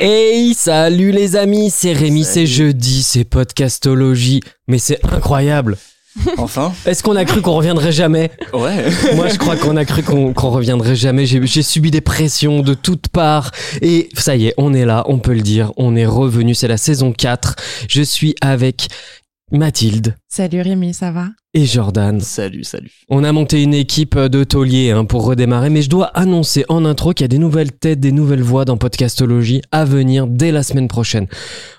Hey, salut les amis, c'est Rémi, c'est jeudi, c'est podcastologie. Mais c'est incroyable. Enfin Est-ce qu'on a cru qu'on reviendrait jamais? Ouais. Moi, je crois qu'on a cru qu'on qu'on reviendrait jamais. J'ai j'ai subi des pressions de toutes parts. Et ça y est, on est là, on peut le dire. On est revenu, c'est la saison 4. Je suis avec Mathilde Salut Rémi, ça va? Et Jordan. Salut, salut. On a monté une équipe de tauliers hein, pour redémarrer, mais je dois annoncer en intro qu'il y a des nouvelles têtes, des nouvelles voix dans Podcastologie à venir dès la semaine prochaine.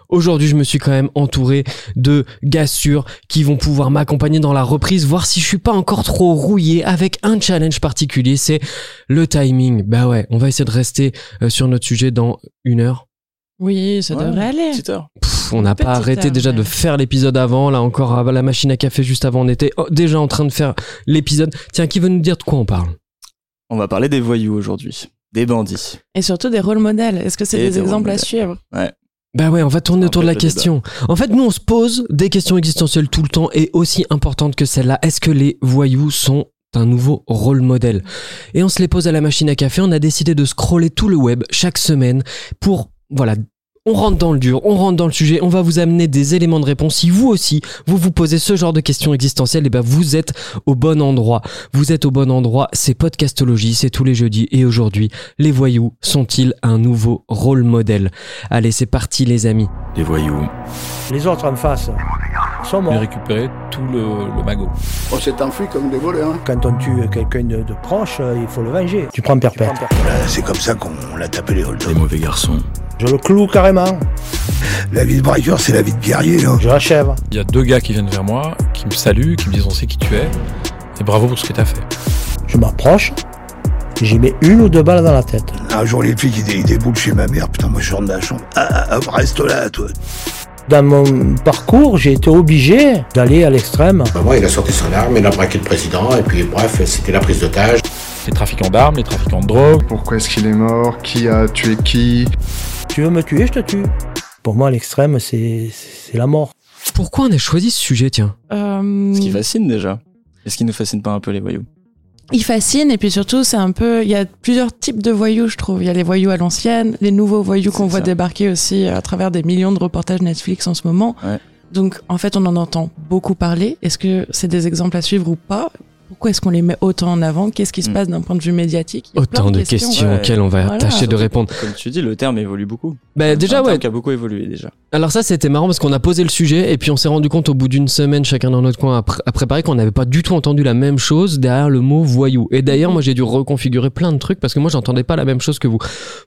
Aujourd'hui, je me suis quand même entouré de gars sûrs qui vont pouvoir m'accompagner dans la reprise, voir si je suis pas encore trop rouillé avec un challenge particulier, c'est le timing. Bah ouais, on va essayer de rester euh, sur notre sujet dans une heure. Oui, ça Ouais, devrait aller. Petite heure. Pff, on n'a pas arrêté heure, déjà de ouais. faire l'épisode avant, là encore à la machine à café juste avant, on était oh, déjà en train de faire l'épisode. Tiens, qui veut nous dire de quoi on parle? On va parler des voyous aujourd'hui. Des bandits. Et surtout des rôles modèles. Est-ce que c'est des, des exemples à suivre? Bah ouais, on va tourner autour de la question. En fait, nous, on se pose des questions existentielles tout le temps et aussi importantes que celle-là. Est-ce que les voyous sont un nouveau rôle modèle? Et on se les pose à la machine à café. On a décidé de scroller tout le web chaque semaine pour, voilà, on rentre dans le dur, on rentre dans le sujet, on va vous amener des éléments de réponse. Si vous aussi, vous vous posez ce genre de questions existentielles, et ben vous êtes au bon endroit. Vous êtes au bon endroit, c'est Podcastologie, c'est tous les jeudis. Et aujourd'hui, les voyous sont-ils un nouveau rôle modèle? Allez, c'est parti les amis. Les voyous. Les autres en face sont J'ai morts. récupéré tout le, le magot. On s'est enfui comme des voleurs. hein. Quand on tue quelqu'un de, de proche, euh, il faut le venger. Tu prends perpète. Voilà, c'est comme ça qu'on l'a tapé les Les hold'em. mauvais garçons. Je le cloue carrément. La vie de breaker, c'est la vie de guerrier. hein. Je l'achève. Il y a deux gars qui viennent vers moi, qui me saluent, qui me disent on sait qui tu es, et bravo pour ce que t'as fait. Je m'approche. J'y mets une ou deux balles dans la tête. Un jour, les filles qui dé- déboulent chez ma mère, putain, moi je sors de la chambre. Ah, ah, ah, reste là, toi. Dans mon parcours, j'ai été obligé d'aller à l'extrême. Bah, moi, il a sorti son arme, il a braqué le président, et puis bref, c'était la prise d'otage. Les trafiquants d'armes, les trafiquants de drogue. Pourquoi est-ce qu'il est mort? Qui a tué qui? Tu veux me tuer, je te tue. Pour moi, l'extrême, c'est c'est la mort. Pourquoi on a choisi ce sujet, tiens? Euh, Ce qui fascine déjà. Est-ce qui nous fascine pas un peu les voyous Il fascine et puis surtout c'est un peu, il y a plusieurs types de voyous je trouve. Il y a les voyous à l'ancienne, les nouveaux voyous qu'on voit ça. débarquer aussi à travers des millions de reportages Netflix en ce moment. Ouais. Donc en fait on en entend beaucoup parler. Est-ce que c'est des exemples à suivre ou pas? Pourquoi est-ce qu'on les met autant en avant? Qu'est-ce qui se Mm. passe d'un point de vue médiatique? Il y a Autant plein de questions ouais. auxquelles on va Voilà. tâcher de répondre. Comme tu dis, le terme évolue beaucoup. Bah C'est déjà un terme ouais. qui a beaucoup évolué déjà. Alors ça c'était marrant parce qu'on a posé le sujet et puis on s'est rendu compte au bout d'une semaine chacun dans notre coin à, pr- à préparer qu'on n'avait pas du tout entendu la même chose derrière le mot voyou. Et d'ailleurs moi j'ai dû reconfigurer plein de trucs parce que moi j'entendais pas la même chose que vous.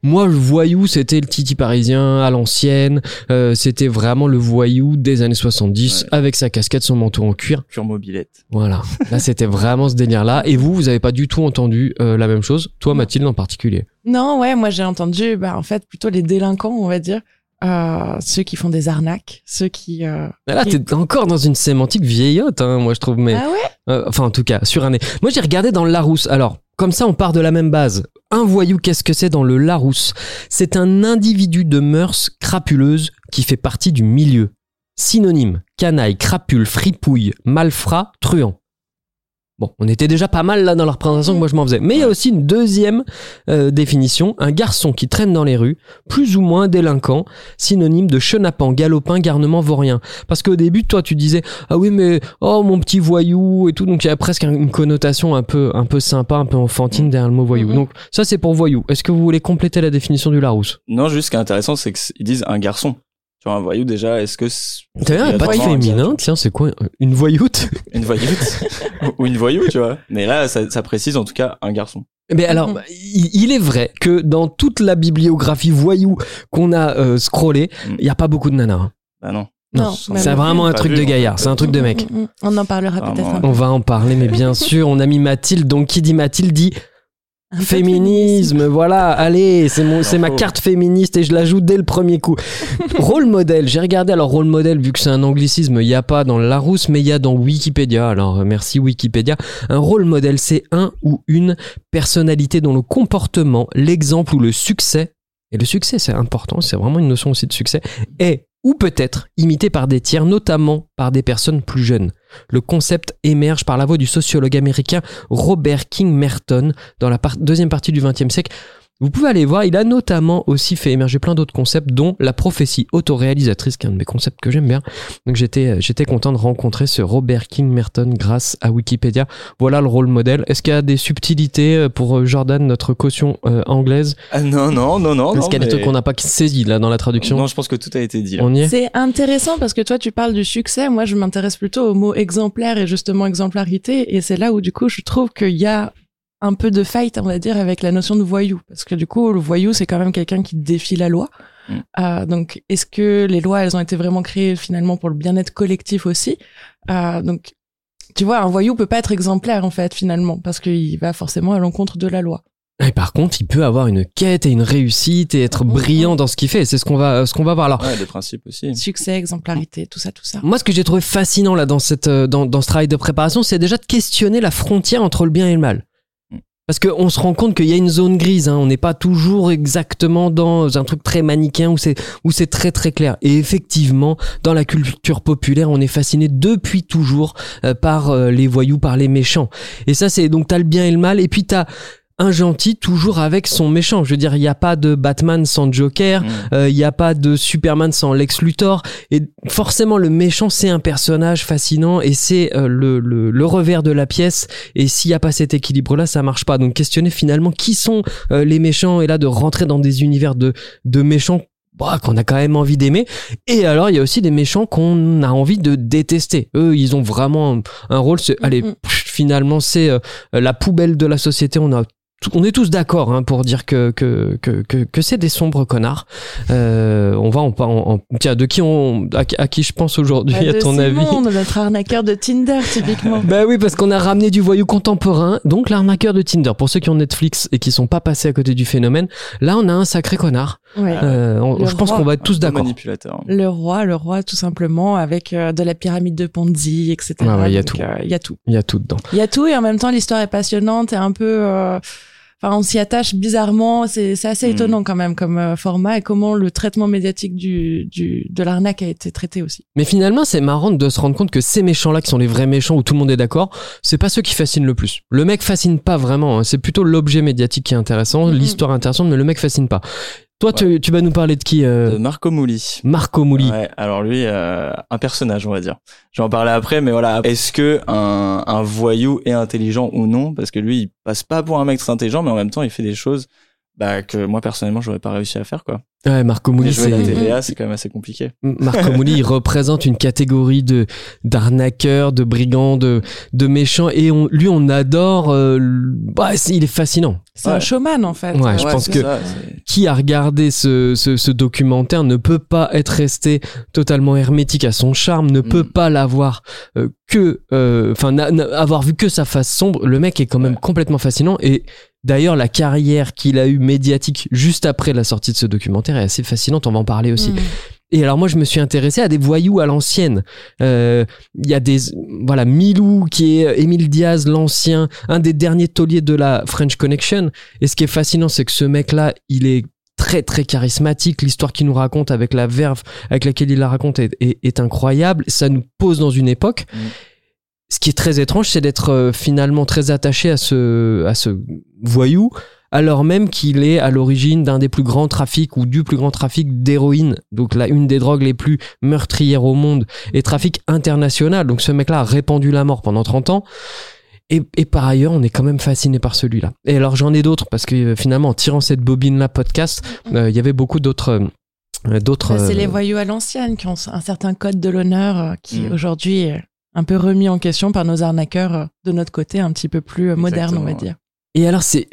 Moi le voyou c'était le titi parisien à l'ancienne, euh, c'était vraiment le voyou des années 70 Ouais. avec sa casquette, son manteau en cuir. Pure mobilette. Voilà, là c'était vraiment ce délire là. Et vous vous avez pas du tout entendu euh, la même chose, toi Mathilde en particulier. Non, ouais, moi j'ai entendu, bah, en fait, plutôt les délinquants, on va dire, euh, ceux qui font des arnaques, ceux qui. Euh... Mais là, t'es encore dans une sémantique vieillotte, hein, moi je trouve. Mais Ah ouais? Euh, enfin, en tout cas, sur un nez. Moi, j'ai regardé dans le Larousse. Alors, comme ça, on part de la même base. Un voyou, qu'est-ce que c'est dans le Larousse? C'est un individu de mœurs crapuleuses qui fait partie du milieu. Synonyme canaille, crapule, fripouille, malfrat, truand. Bon, on était déjà pas mal là dans la représentation que moi je m'en faisais. Mais il y a aussi une deuxième euh, définition, un garçon qui traîne dans les rues, plus ou moins délinquant, synonyme de chenapan, galopin, garnement vaurien. Parce qu'au début, toi, tu disais ah oui mais oh mon petit voyou et tout, donc il y a presque un- une connotation un peu un peu sympa, un peu enfantine derrière le mot voyou. Mhm. Donc ça c'est pour voyou. Est-ce que vous voulez compléter la définition du Larousse? Non, juste ce qui est intéressant, c'est qu'ils disent un garçon. Tu vois, un voyou déjà, est-ce que. c'est- T'as vu, il y a pas féminin, tiens, c'est quoi Une voyoute? Une voyoute Ou une voyou, tu vois. Mais là, ça, ça précise en tout cas un garçon. Mais alors, Mhm. il il est vrai que dans toute la bibliographie voyou qu'on a euh, scrollé, Mhm. il y a pas beaucoup de nanas. hein. Bah non. Non, Non, c'est vraiment un truc vu, de gaillard, c'est un truc de mec. Mm, mm, mm. On en parlera peut-être un ouais. peu. On va en parler, mais bien sûr, on a mis Mathilde. Donc, qui dit Mathilde dit féminisme. Voilà, allez, c'est mon, c'est ma carte féministe et je l'ajoute dès le premier coup. rôle modèle. J'ai regardé alors rôle modèle vu que c'est un anglicisme, il y a pas dans le Larousse, mais il y a dans Wikipédia. Alors euh, merci Wikipédia. Un rôle modèle, c'est un ou une personnalité dont le comportement, l'exemple ou le succès. Et le succès, c'est important, c'est vraiment une notion aussi de succès, est ou peut-être imité par des tiers, notamment par des personnes plus jeunes. Le concept émerge par la voix du sociologue américain Robert King Merton dans la deuxième partie du XXe siècle. Vous pouvez aller voir, il a notamment aussi fait émerger plein d'autres concepts, dont la prophétie autoréalisatrice, qui est un de mes concepts que j'aime bien. Donc j'étais, j'étais content de rencontrer ce Robert King Merton grâce à Wikipédia. Voilà le rôle modèle. Est-ce qu'il y a des subtilités euh, pour euh, Jordan, notre caution euh, anglaise? Ah non, non, non, non. Est-ce qu'il y a des trucs qu'on n'a pas saisi là dans la traduction Non, je pense que tout a été dit. là. On y est? C'est intéressant parce que toi, tu parles du succès. Moi, je m'intéresse plutôt au mot exemplaire et justement exemplarité. Et c'est là où, du coup, je trouve qu'il y a un peu de fight, on va dire, avec la notion de voyou. Parce que du coup, le voyou, c'est quand même quelqu'un qui défie la loi. Mm. Euh, donc, est-ce que les lois, elles ont été vraiment créées finalement pour le bien-être collectif aussi Euh, Donc, tu vois, un voyou peut pas être exemplaire, en fait, finalement, parce qu'il va forcément à l'encontre de la loi. Et par contre, il peut avoir une quête et une réussite et être Mhm. brillant dans ce qu'il fait. C'est ce qu'on va, ce qu'on va voir. Alors, Ouais, des principes aussi. Succès, exemplarité, tout ça, tout ça. moi, ce que j'ai trouvé fascinant là dans cette, euh, dans, dans ce travail de préparation, c'est déjà de questionner la frontière entre le bien et le mal. Parce qu'on se rend compte qu'il y a une zone grise. Hein. On n'est pas toujours exactement dans un truc très manichéen où c'est où c'est très très clair. Et effectivement, dans la culture populaire, on est fasciné depuis toujours euh, par euh, les voyous, par les méchants. Et ça, c'est donc t'as le bien et le mal. Et puis t'as un gentil toujours avec son méchant. Je veux dire, il n'y a pas de Batman sans Joker. Mm. Euh, Il n'y a pas de Superman sans Lex Luthor. Et forcément, le méchant, c'est un personnage fascinant et c'est euh, le, le, le revers de la pièce. Et s'il n'y a pas cet équilibre-là, ça marche pas. Donc, questionner finalement qui sont euh, les méchants et là, de rentrer dans des univers de, de méchants bah, qu'on a quand même envie d'aimer. Et alors, il y a aussi des méchants qu'on a envie de détester. Eux, ils ont vraiment un, rôle. c'est- Allez, Mhm. pff, finalement, c'est euh, la poubelle de la société. On a on est tous d'accord hein, pour dire que que que que, que c'est des sombres connards. Euh, on va en, en, en- tiens de qui on à, qui- à qui je pense aujourd'hui Bah, à de ton avis Simon, notre arnaqueur de Tinder, typiquement. bah oui, parce qu'on a ramené du voyou contemporain, donc l'arnaqueur de Tinder. Pour ceux qui ont Netflix et qui sont pas passés à côté du phénomène, là on a un sacré connard. Ouais. Euh, on- je pense roi. qu'on va être tous d'accord. manipulateur. Le roi, le roi, tout simplement, avec euh, de la pyramide de Ponzi, etc. Ouais, ouais, il y a Donc, tout. euh, Il y a tout. Il y a tout dedans. Il y a tout et en même temps, l'histoire est passionnante et un peu. Enfin, on s'y attache bizarrement. C'est c'est assez Mm. étonnant quand même comme euh, format et comment le traitement médiatique du, du de l'arnaque a été traité aussi. Mais finalement, c'est marrant de se rendre compte que ces méchants-là, qui sont les vrais méchants où tout le monde est d'accord, c'est pas ceux qui fascinent le plus. Le mec fascine pas vraiment. hein. C'est plutôt l'objet médiatique qui est intéressant, Mhm. l'histoire intéressante, mais le mec fascine pas. Toi, tu, tu vas nous parler de qui euh, De Marco Mouli. Marco Mouli. Ouais, alors lui, euh, un personnage, on va dire. Je vais en parler après, mais voilà. Est-ce que un, un voyou est intelligent ou non? Parce que lui, il passe pas pour un mec très intelligent, mais en même temps, il fait des choses bah, que moi, personnellement, j'aurais pas réussi à faire, quoi. Ouais, Marco Mouli, la c'est TVA, c'est quand même assez compliqué. Marco Mouli, il représente une catégorie de d'arnaqueurs, de brigands, de de méchants, et on, lui, on adore. euh, bah, il est fascinant. C'est Ouais. un showman en fait. Ouais, je pense que ça, qui a regardé ce, ce, ce documentaire ne peut pas être resté totalement hermétique à son charme, ne peut pas l'avoir euh, que, euh, enfin, n'a- avoir vu que sa face sombre. Le mec est quand même Ouais. complètement fascinant et d'ailleurs la carrière qu'il a eue médiatique juste après la sortie de ce documentaire est assez fascinante. On va en parler aussi. Mm. Et alors moi je me suis intéressé à des voyous à l'ancienne. Euh, Il y a des voilà Milou qui est Émile Diaz l'ancien, un des derniers tauliers de la French Connection. Et ce qui est fascinant c'est que ce mec là il est très très charismatique. L'histoire qu'il nous raconte avec la verve avec laquelle il la raconte est, est- est incroyable. Ça nous pose dans une époque. Mm. Ce qui est très étrange c'est d'être euh, finalement très attaché à ce à ce voyou alors même qu'il est à l'origine d'un des plus grands trafics ou du plus grand trafic d'héroïne, donc là une des drogues les plus meurtrières au monde, et trafic international. Donc ce mec-là a répandu la mort pendant 30 ans. Et, et par ailleurs, on est quand même fasciné par celui-là. Et alors j'en ai d'autres parce que euh, finalement, en tirant cette bobine-là podcast, euh, il y avait beaucoup d'autres. euh, d'autres. Bah, c'est euh, les voyous à l'ancienne qui ont un certain code de l'honneur qui Mm. aujourd'hui est un peu remis en question par nos arnaqueurs de notre côté un petit peu plus moderne, on va dire. Et alors, c'est.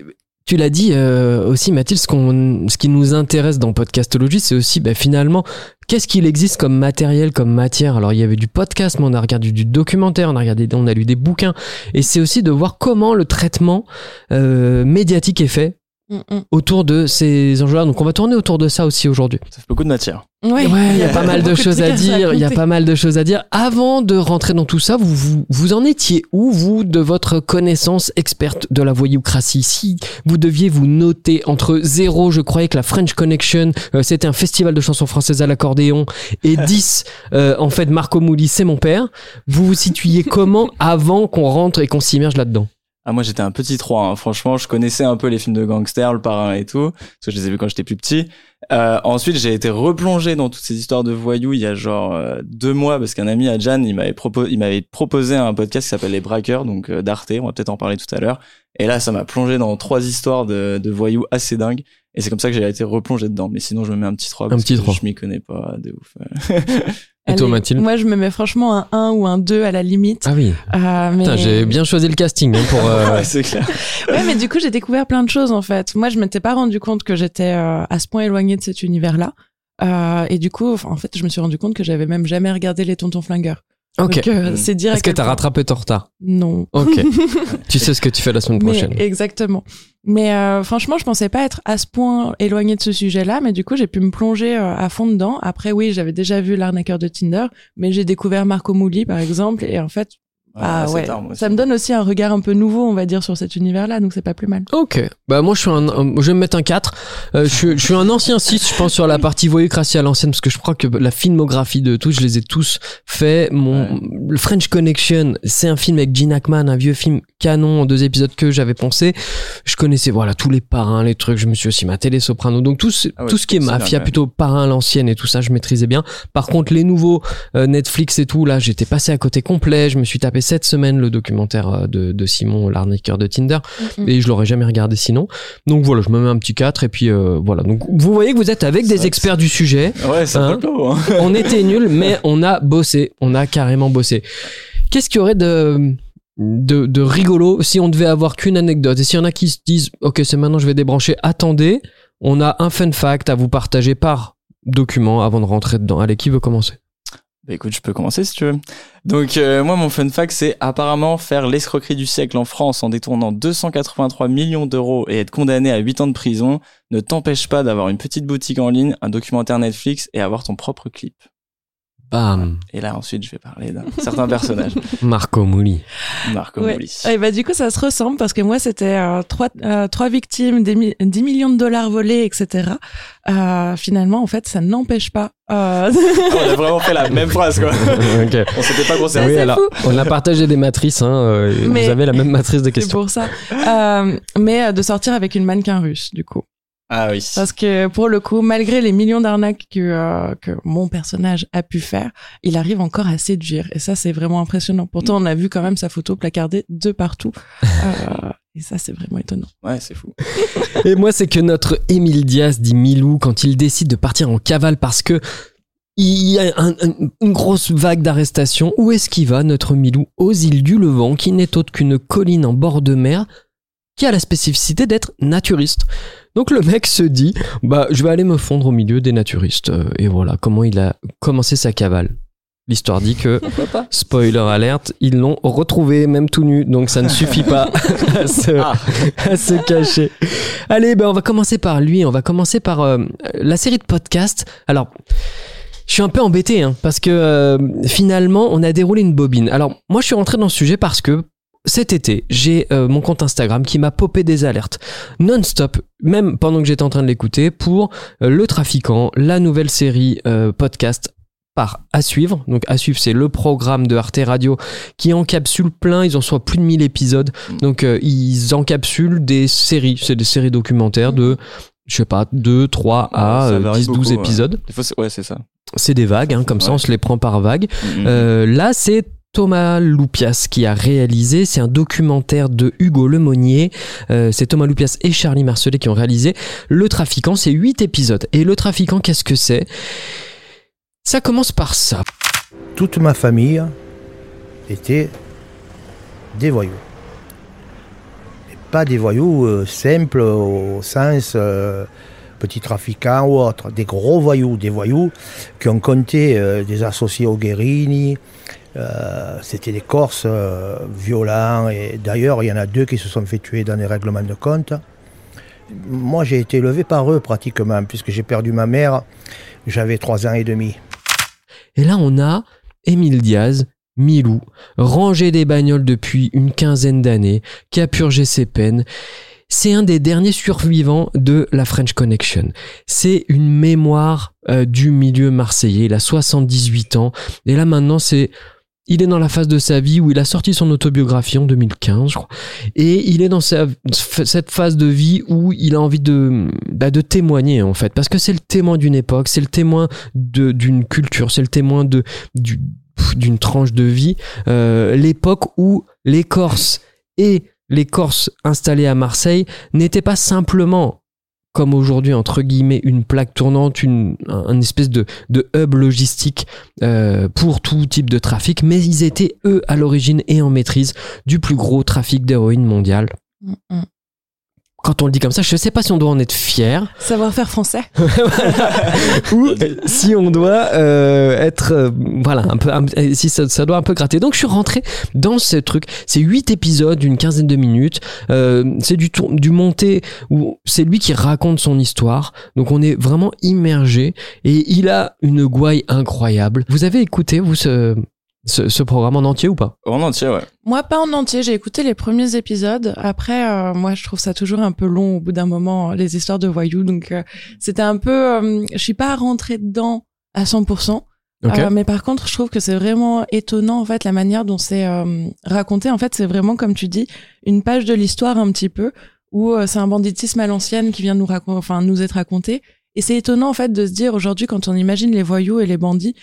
Tu l'as dit euh, aussi, Mathilde, ce, qu'on, ce qui nous intéresse dans Podcastologie, c'est aussi bah, finalement qu'est-ce qu'il existe comme matériel, comme matière? Alors, il y avait du podcast, mais on a regardé du documentaire, on a regardé, on a lu des bouquins, et c'est aussi de voir comment le traitement euh, médiatique est fait Mm, mm. autour de ces enjeux-là. Donc on va tourner autour de ça aussi aujourd'hui. Ça fait beaucoup de matière. Ouais, Ouais, il y a pas mal de choses à dire. Il y a pas mal de choses à dire. Avant de rentrer dans tout ça, vous, vous, vous en étiez où, vous, de votre connaissance experte de la voyoucratie? Si vous deviez vous noter entre zéro, je croyais que la French Connection, euh, c'était un festival de chansons françaises à l'accordéon, et 10, euh, en fait, Marco Mouli, c'est mon père. Vous vous situiez comment avant qu'on rentre et qu'on s'immerge là-dedans? Ah, moi, j'étais un petit 3. hein. Franchement, je connaissais un peu les films de gangsters, le parrain et tout, parce que je les ai vus quand j'étais plus petit. Euh, ensuite, j'ai été replongé dans toutes ces histoires de voyous il y a genre euh, deux mois, parce qu'un ami, Adjan, il m'avait proposé, il m'avait proposé un podcast qui s'appelle Les Braqueurs, donc euh, d'Arte. On va peut-être en parler tout à l'heure. Et là, ça m'a plongé dans trois histoires de, de voyous assez dingues. Et c'est comme ça que j'ai été replongé dedans. Mais sinon, je me mets un petit 3. parce petit que 3. Je m'y connais pas de ouf. Et toi, Mathilde Moi, je me mets franchement un 1 ou un 2 à la limite. Ah oui. Euh, mais... Putain, j'ai bien choisi le casting hein, pour. euh, Ouais, c'est clair. Ouais, mais du coup, j'ai découvert plein de choses en fait. Moi, je m'étais pas rendu compte que j'étais euh, à ce point éloignée de cet univers-là. Euh, et du coup, enfin, en fait, je me suis rendu compte que j'avais même jamais regardé les Tontons Flingueurs. Ok. Euh, c'est Est-ce que t'as rattrapé ton retard Non. Ok. tu sais ce que tu fais la semaine Mais- prochaine. exactement. Mais euh, franchement, je pensais pas être à ce point éloignée de ce sujet-là, mais du coup, j'ai pu me plonger euh, à fond dedans. Après, oui, j'avais déjà vu l'arnaqueur de Tinder, mais j'ai découvert Marco Mouli, par exemple, et en fait, ah ouais, ça me donne aussi un regard un peu nouveau, on va dire, sur cet univers-là, donc c'est pas plus mal. Ok. Bah moi je suis un, un- je vais me mettre un 4. Euh, je, suis- je suis un ancien 6 je pense sur la partie voyoucratie à l'ancienne parce que je crois que la filmographie de tous je les ai tous fait. Mon le French Connection, c'est un film avec Gene Hackman, un vieux film canon en deux épisodes que j'avais pensé. Je connaissais voilà tous les parrains, les trucs, je me suis aussi maté les Sopranos. Donc tout ce- Ah ouais, tout ce qui est c'est bien, mafia plutôt parrain à l'ancienne et tout ça, je maîtrisais bien. Par contre les nouveaux euh, Netflix et tout là, j'étais passé à côté complet, je me suis tapé cette semaine le documentaire euh, de, de Simon l'arnaqueur de Tinder et je l'aurais jamais regardé sinon. Donc voilà, je me mets un petit 4 et puis euh, voilà. Donc vous voyez que vous êtes avec C'est des experts du sujet. Ouais, c'est Hein hein. On était nuls, mais on a bossé, on a carrément bossé. Qu'est-ce qu'il y aurait de de, de rigolo si on devait avoir qu'une anecdote? Et s'il y en a qui se disent ok c'est maintenant je vais débrancher attendez on a un fun fact à vous partager par document avant de rentrer dedans allez qui veut commencer? Bah écoute, je peux commencer si tu veux. Donc euh, moi mon fun fact c'est apparemment faire l'escroquerie du siècle en France en détournant 283 millions d'euros et être condamné à 8 ans de prison ne t'empêche pas d'avoir une petite boutique en ligne, un documentaire Netflix et avoir ton propre clip. Bam Et là ensuite je vais parler d'un certain personnage, Marco Mouli Marco Ouais. Mouli. Et bah du coup ça se ressemble parce que moi c'était euh, trois euh, trois victimes, des mi- 10 millions de dollars volés, etc. Euh, finalement en fait ça n'empêche pas. Euh... Ah, on a vraiment fait la même phrase quoi. Ok. On s'était pas concerné. oui c'est alors fou. on a partagé des matrices hein, euh, vous avez la même matrice de C'est questions pour ça. Euh, mais de sortir avec une mannequin russe du coup. Ah oui. Parce que pour le coup, malgré les millions d'arnaques que, euh, que mon personnage a pu faire, il arrive encore à séduire. Et ça, c'est vraiment impressionnant. Pourtant, on a vu quand même sa photo placardée de partout. Euh, et ça, c'est vraiment étonnant. Ouais, c'est fou. Et moi, c'est que notre Émile Diaz dit Milou quand il décide de partir en cavale parce que il y a un- un- une grosse vague d'arrestations. Où est-ce qu'il va, notre Milou? Aux îles du Levant, qui n'est autre qu'une colline en bord de mer qui a la spécificité d'être naturiste. Donc le mec se dit, bah je vais aller me fondre au milieu des naturistes. Et voilà comment il a commencé sa cavale. L'histoire dit que, spoiler alerte, ils l'ont retrouvé même tout nu, donc ça ne suffit pas à se, Ah. à se cacher. Allez, ben on va commencer par lui, on va commencer par euh, la série de podcasts. Alors, je suis un peu embêté, hein, parce que euh, finalement, on a déroulé une bobine. Alors, moi, je suis rentré dans ce sujet parce que cet été, j'ai euh, mon compte Instagram qui m'a popé des alertes non-stop, même pendant que j'étais en train de l'écouter, pour euh, Le Trafiquant, la nouvelle série euh, podcast par À Suivre. Donc À Suivre, c'est le programme de Arte Radio qui encapsule plein, ils en sont à plus de 1000 épisodes. Donc euh, ils encapsulent des séries, c'est des séries documentaires de, je sais pas, 2, 3 à Ça euh, varie 10, 12 beaucoup, ouais. épisodes. C'est- ouais, c'est ça. C'est des vagues, hein, comme ça on se les prend par vague. Mhm. Euh, là, c'est Thomas Loupias qui a réalisé. C'est un documentaire de Hugo Lemonnier. Euh, c'est Thomas Loupias et Charlie Marcelet qui ont réalisé. Le Trafiquant, c'est 8 épisodes. Et Le Trafiquant, qu'est-ce que c'est? Ça commence par ça. Toute ma famille était des voyous. Pas des voyous euh, simples au sens euh, petit trafiquant ou autre. Des gros voyous, des voyous qui ont compté des associés au Guérini. Euh, C'était des Corses euh, violents. Et d'ailleurs, il y en a deux qui se sont fait tuer dans des règlements de compte. moi j'ai été élevé par eux pratiquement, puisque j'ai perdu ma mère, j'avais trois ans et demi. Et là, on a Émile Diaz, Milou, rangé des bagnoles depuis une quinzaine d'années, qui a purgé ses peines. C'est un des derniers survivants de la French Connection. C'est une mémoire euh, du milieu marseillais. Il a 78 ans. Et là maintenant, c'est il est dans la phase de sa vie où il a sorti son autobiographie en 2015, je crois. Et il est dans cette phase de vie où il a envie de, bah, de témoigner, en fait. Parce que c'est le témoin d'une époque, c'est le témoin d'une culture, c'est le témoin d'une tranche de vie. Euh, L'époque où les Corses et les Corses installés à Marseille n'étaient pas simplement comme aujourd'hui entre guillemets une plaque tournante, une, un, espèce de, de hub logistique euh, pour tout type de trafic, mais ils étaient eux à l'origine et en maîtrise du plus gros trafic d'héroïne mondial. Mm, mm. Quand on le dit comme ça, je ne sais pas si on doit en être fier Savoir-faire français. ou si on doit euh, être euh, voilà un peu un- si ça, ça doit un peu gratter. Donc je suis rentré dans ce truc. C'est huit épisodes d'une quinzaine de minutes. Euh, c'est du tour, du monté où c'est lui qui raconte son histoire. Donc on est vraiment immergé et il a une gouaille incroyable. Vous avez écouté vous ce ce, ce programme en entier ou pas? En entier, ouais. Moi, pas en entier. J'ai écouté les premiers épisodes. Après, euh, moi, je trouve ça toujours un peu long au bout d'un moment, les histoires de voyous. Donc, euh, c'était un peu... euh, je suis pas rentrée dedans à 100%. Ok. Euh, mais par contre, je trouve que c'est vraiment étonnant, en fait, la manière dont c'est euh, raconté. En fait, c'est vraiment, comme tu dis, une page de l'histoire un petit peu, où euh, c'est un banditisme à l'ancienne qui vient nous, racon- enfin, nous être raconté. Et c'est étonnant, en fait, de se dire aujourd'hui, quand on imagine les voyous et les bandits,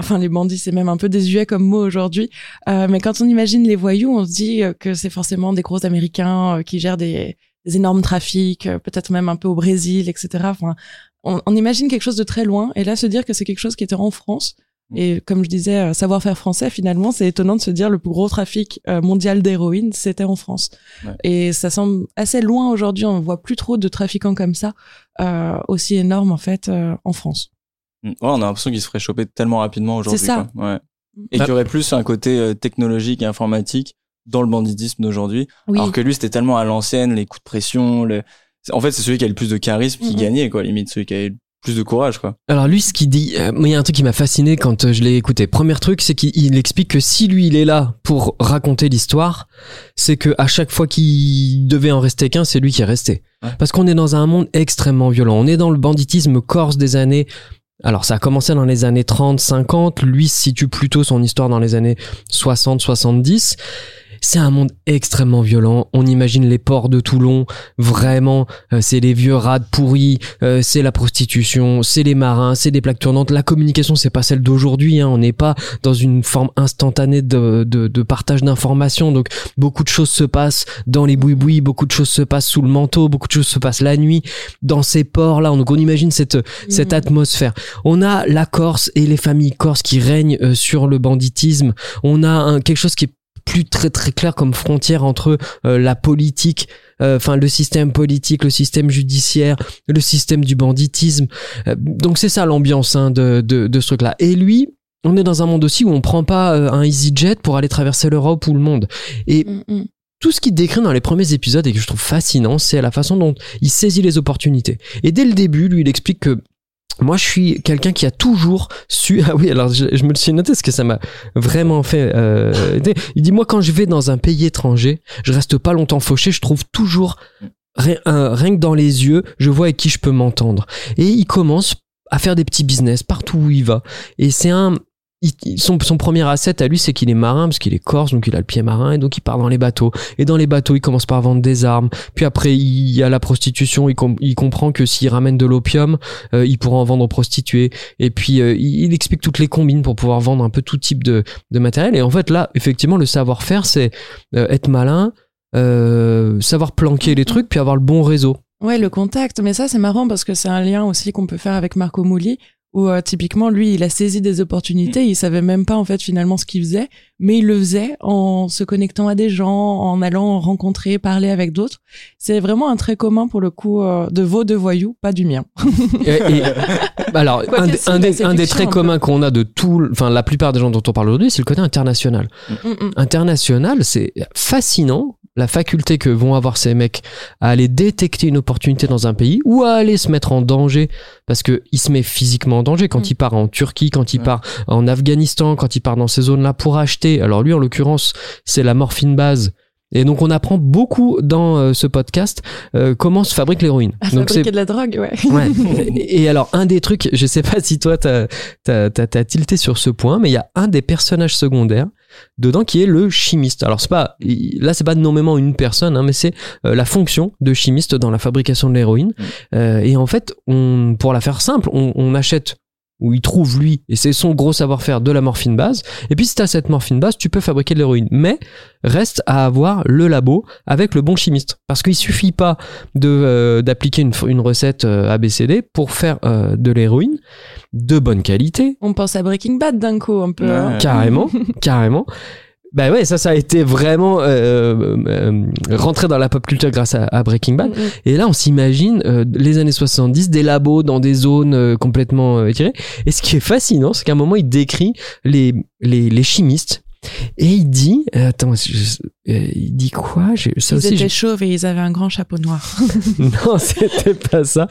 enfin, les bandits, c'est même un peu désuet comme mot aujourd'hui, euh, mais quand on imagine les voyous, on se dit euh, que c'est forcément des gros Américains euh, qui gèrent des, des énormes trafics, euh, peut-être même un peu au Brésil, etc. Enfin, on, on imagine quelque chose de très loin. Et là, se dire que c'est quelque chose qui était en France, et comme je disais, savoir-faire français, finalement, c'est étonnant de se dire le plus gros trafic mondial d'héroïne, c'était en France. Ouais. Et ça semble assez loin aujourd'hui. On voit plus trop de trafiquants comme ça, euh, aussi énormes en fait, euh, en France. Mm. Ouais, on a l'impression qu'il se ferait choper tellement rapidement aujourd'hui. C'est ça. Ouais. Et Ah. qu'il y aurait plus un côté euh, technologique et informatique dans le banditisme d'aujourd'hui. Oui. Alors que lui, c'était tellement à l'ancienne, les coups de pression. Le... En fait, c'est celui qui a le plus de charisme qui Mhm. gagnait, quoi, limite, celui qui avait le plus de courage, quoi. Alors lui, ce qu'il dit, euh, il y a un truc qui m'a fasciné quand euh, je l'ai écouté. Premier truc, c'est qu'il il explique que si lui, il est là pour raconter l'histoire, c'est que à chaque fois qu'il devait en rester qu'un, c'est lui qui est resté. Ouais. Parce qu'on est dans un monde extrêmement violent. On est dans le banditisme corse des années. Alors ça a commencé dans les années 30, 50. Lui situe plutôt son histoire dans les années 60, 70. C'est un monde extrêmement violent. On imagine les ports de Toulon, vraiment, euh, c'est les vieux rats pourris, euh, c'est la prostitution, c'est les marins, c'est des plaques tournantes. La communication, c'est pas celle d'aujourd'hui. Hein. On n'est pas dans une forme instantanée de, de, de partage d'informations. Donc beaucoup de choses se passent dans les boui beaucoup de choses se passent sous le manteau, beaucoup de choses se passent la nuit dans ces ports là. Donc on imagine cette cette Mhm. atmosphère. On a la Corse et les familles corses qui règnent euh, sur le banditisme. On a un, quelque chose qui est plus très très clair comme frontière entre euh, la politique, euh, enfin le système politique, le système judiciaire, le système du banditisme. Euh, donc c'est ça l'ambiance hein, de, de, de ce truc-là. Et lui, on est dans un monde aussi où on prend pas un EasyJet pour aller traverser l'Europe ou le monde. Et Mm, mm. tout ce qu'il décrit dans les premiers épisodes et que je trouve fascinant, c'est la façon dont il saisit les opportunités. Et dès le début, lui, il explique que moi, je suis quelqu'un qui a toujours su. Ah oui, alors je, me le suis noté parce que ça m'a vraiment fait. Euh, il dit moi, quand je vais dans un pays étranger, je reste pas longtemps fauché. Je trouve toujours rien, un- rien que dans les yeux, je vois avec qui je peux m'entendre. Et il commence à faire des petits business partout où il va. Et c'est un son, premier asset à lui, c'est qu'il est marin, parce qu'il est corse, donc il a le pied marin, et donc il part dans les bateaux. Et dans les bateaux, il commence par vendre des armes. Puis après, il y a la prostitution. Il, com- il comprend que s'il ramène de l'opium, euh, il pourra en vendre aux prostituées. Et puis, euh, il, explique toutes les combines pour pouvoir vendre un peu tout type de, matériel. Et en fait, là, effectivement, le savoir-faire, c'est euh, être malin, savoir planquer les trucs, puis avoir le bon réseau. Ouais, le contact. Mais ça, c'est marrant parce que c'est un lien aussi qu'on peut faire avec Marco Mouli, où euh, typiquement, lui, il a saisi des opportunités. Il savait même pas, en fait, finalement, ce qu'il faisait, mais il le faisait en se connectant à des gens, en allant rencontrer, parler avec d'autres. C'est vraiment un trait commun, pour le coup, euh, de vos deux voyous, pas du mien. Et- et- alors, Quoi un, des- un des, un traits communs qu'on a de tout, enfin la plupart des gens dont on parle aujourd'hui, c'est le côté international. Mm, mm. International, c'est fascinant la faculté que vont avoir ces mecs à aller détecter une opportunité dans un pays ou à aller se mettre en danger parce que il se met physiquement en danger quand Mm. il part en Turquie, quand il Ouais. part en Afghanistan, quand il part dans ces zones-là pour acheter. Alors lui, en l'occurrence, c'est la morphine base. Et donc on apprend beaucoup dans euh, ce podcast euh, comment se fabrique l'héroïne. À Donc c'est fabriquer de la drogue, ouais. Ouais. Et alors, un des trucs, je sais pas si toi, t'as as, t'as tilté sur ce point, mais il y a un des personnages secondaires dedans qui est le chimiste. Alors, c'est pas, là, c'est pas nommément une personne, hein, mais c'est euh, la fonction de chimiste dans la fabrication de l'héroïne. Euh, et en fait, on, pour la faire simple, on, on achète où il trouve lui, et c'est son gros savoir-faire de la morphine base. Et puis si tu as cette morphine base, tu peux fabriquer de l'héroïne. Mais reste à avoir le labo avec le bon chimiste. Parce qu'il suffit pas de euh, d'appliquer une, une recette euh, ABCD pour faire euh, de l'héroïne de bonne qualité. On pense à Breaking Bad d'un coup, un peu. Ouais. hein. Carrément, carrément. Bah ouais, ça, ça a été vraiment euh, euh, rentré dans la pop culture grâce à, à Breaking Bad. Mm, mm. Et là, on s'imagine euh, les années 70, des labos dans des zones euh, complètement euh, étirées. Et ce qui est fascinant, c'est qu'à un moment, il décrit les, les, les chimistes. Et il dit, euh, attends, je- euh, il dit quoi? Ça Ils aussi, étaient chauves et ils avaient un grand chapeau noir. non, c'était pas ça.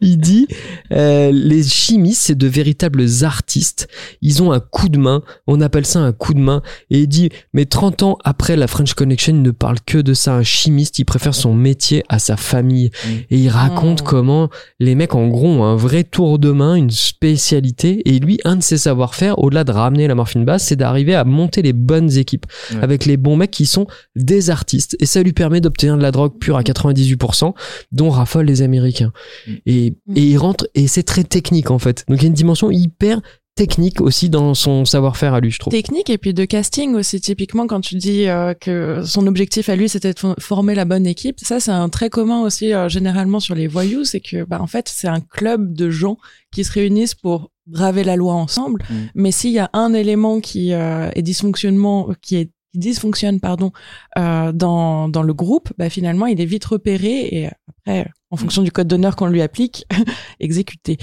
Il dit euh, les chimistes, c'est de véritables artistes. Ils ont un coup de main. On appelle ça un coup de main. Et il dit mais 30 ans après la French Connection, il ne parle que de ça. Un chimiste, il préfère son métier à sa famille. Mm. Et il raconte Mm. comment les mecs en gros ont un vrai tour de main, une spécialité. Et lui, un de ses savoir-faire, au-delà de ramener la morphine basse, c'est d'arriver à monter les bonnes équipes avec les bons mecs qui sont des artistes. Et ça lui permet d'obtenir de la drogue pure à 98%, dont raffolent les Américains. Mm. Et, et il rentre, et c'est très technique en fait. Donc il y a une dimension hyper technique aussi dans son savoir-faire à lui, je trouve. Technique et puis de casting aussi. Typiquement, quand tu dis euh, que son objectif à lui, c'était de fo- former la bonne équipe, ça, c'est un trait commun aussi euh, généralement sur les voyous, c'est que, bah, en fait, c'est un club de gens qui se réunissent pour braver la loi ensemble. Mm. Mais s'il y a un élément qui euh, est dysfonctionnement, qui est qui dysfonctionne pardon euh, dans dans le groupe, bah finalement il est vite repéré et après en fonction du code d'honneur qu'on lui applique, exécuté.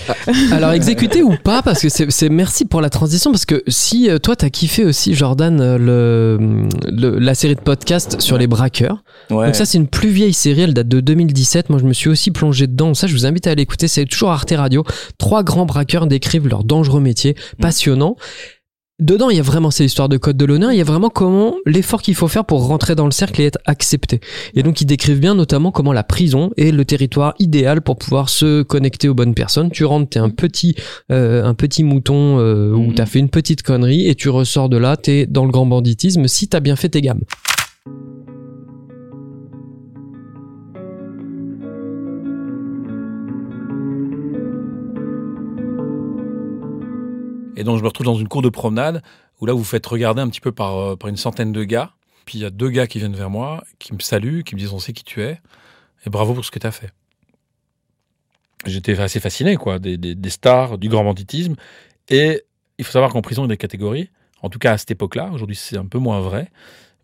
Alors exécuté ou pas parce que c'est c'est- merci pour la transition parce que si euh, toi t'as kiffé aussi Jordan euh, le, le- la série de podcasts sur les braqueurs. Ouais. donc ça c'est une plus vieille série elle date de 2017 moi je me suis aussi plongé dedans. Ça je vous invite à l'écouter c'est toujours Arte Radio. Trois grands braqueurs décrivent leur dangereux métier passionnant Dedans, il y a vraiment ces histoires de code de l'honneur, il y a vraiment comment l'effort qu'il faut faire pour rentrer dans le cercle et être accepté. Et donc, ils décrivent bien notamment comment la prison est le territoire idéal pour pouvoir se connecter aux bonnes personnes. Tu rentres, t'es un petit, euh, un petit mouton euh, où Mhm. t'as fait une petite connerie et tu ressors de là, t'es dans le grand banditisme si t'as bien fait tes gammes. Et donc je me retrouve dans une cour de promenade où là vous faites regarder un petit peu par, euh, par une centaine de gars. Puis il y a deux gars qui viennent vers moi, qui me saluent, qui me disent on sait qui tu es et bravo pour ce que tu as fait. J'étais assez fasciné quoi, des, des, des stars du grand banditisme. Et il faut savoir qu'en prison il y a des catégories. En tout cas à cette époque-là, aujourd'hui c'est un peu moins vrai.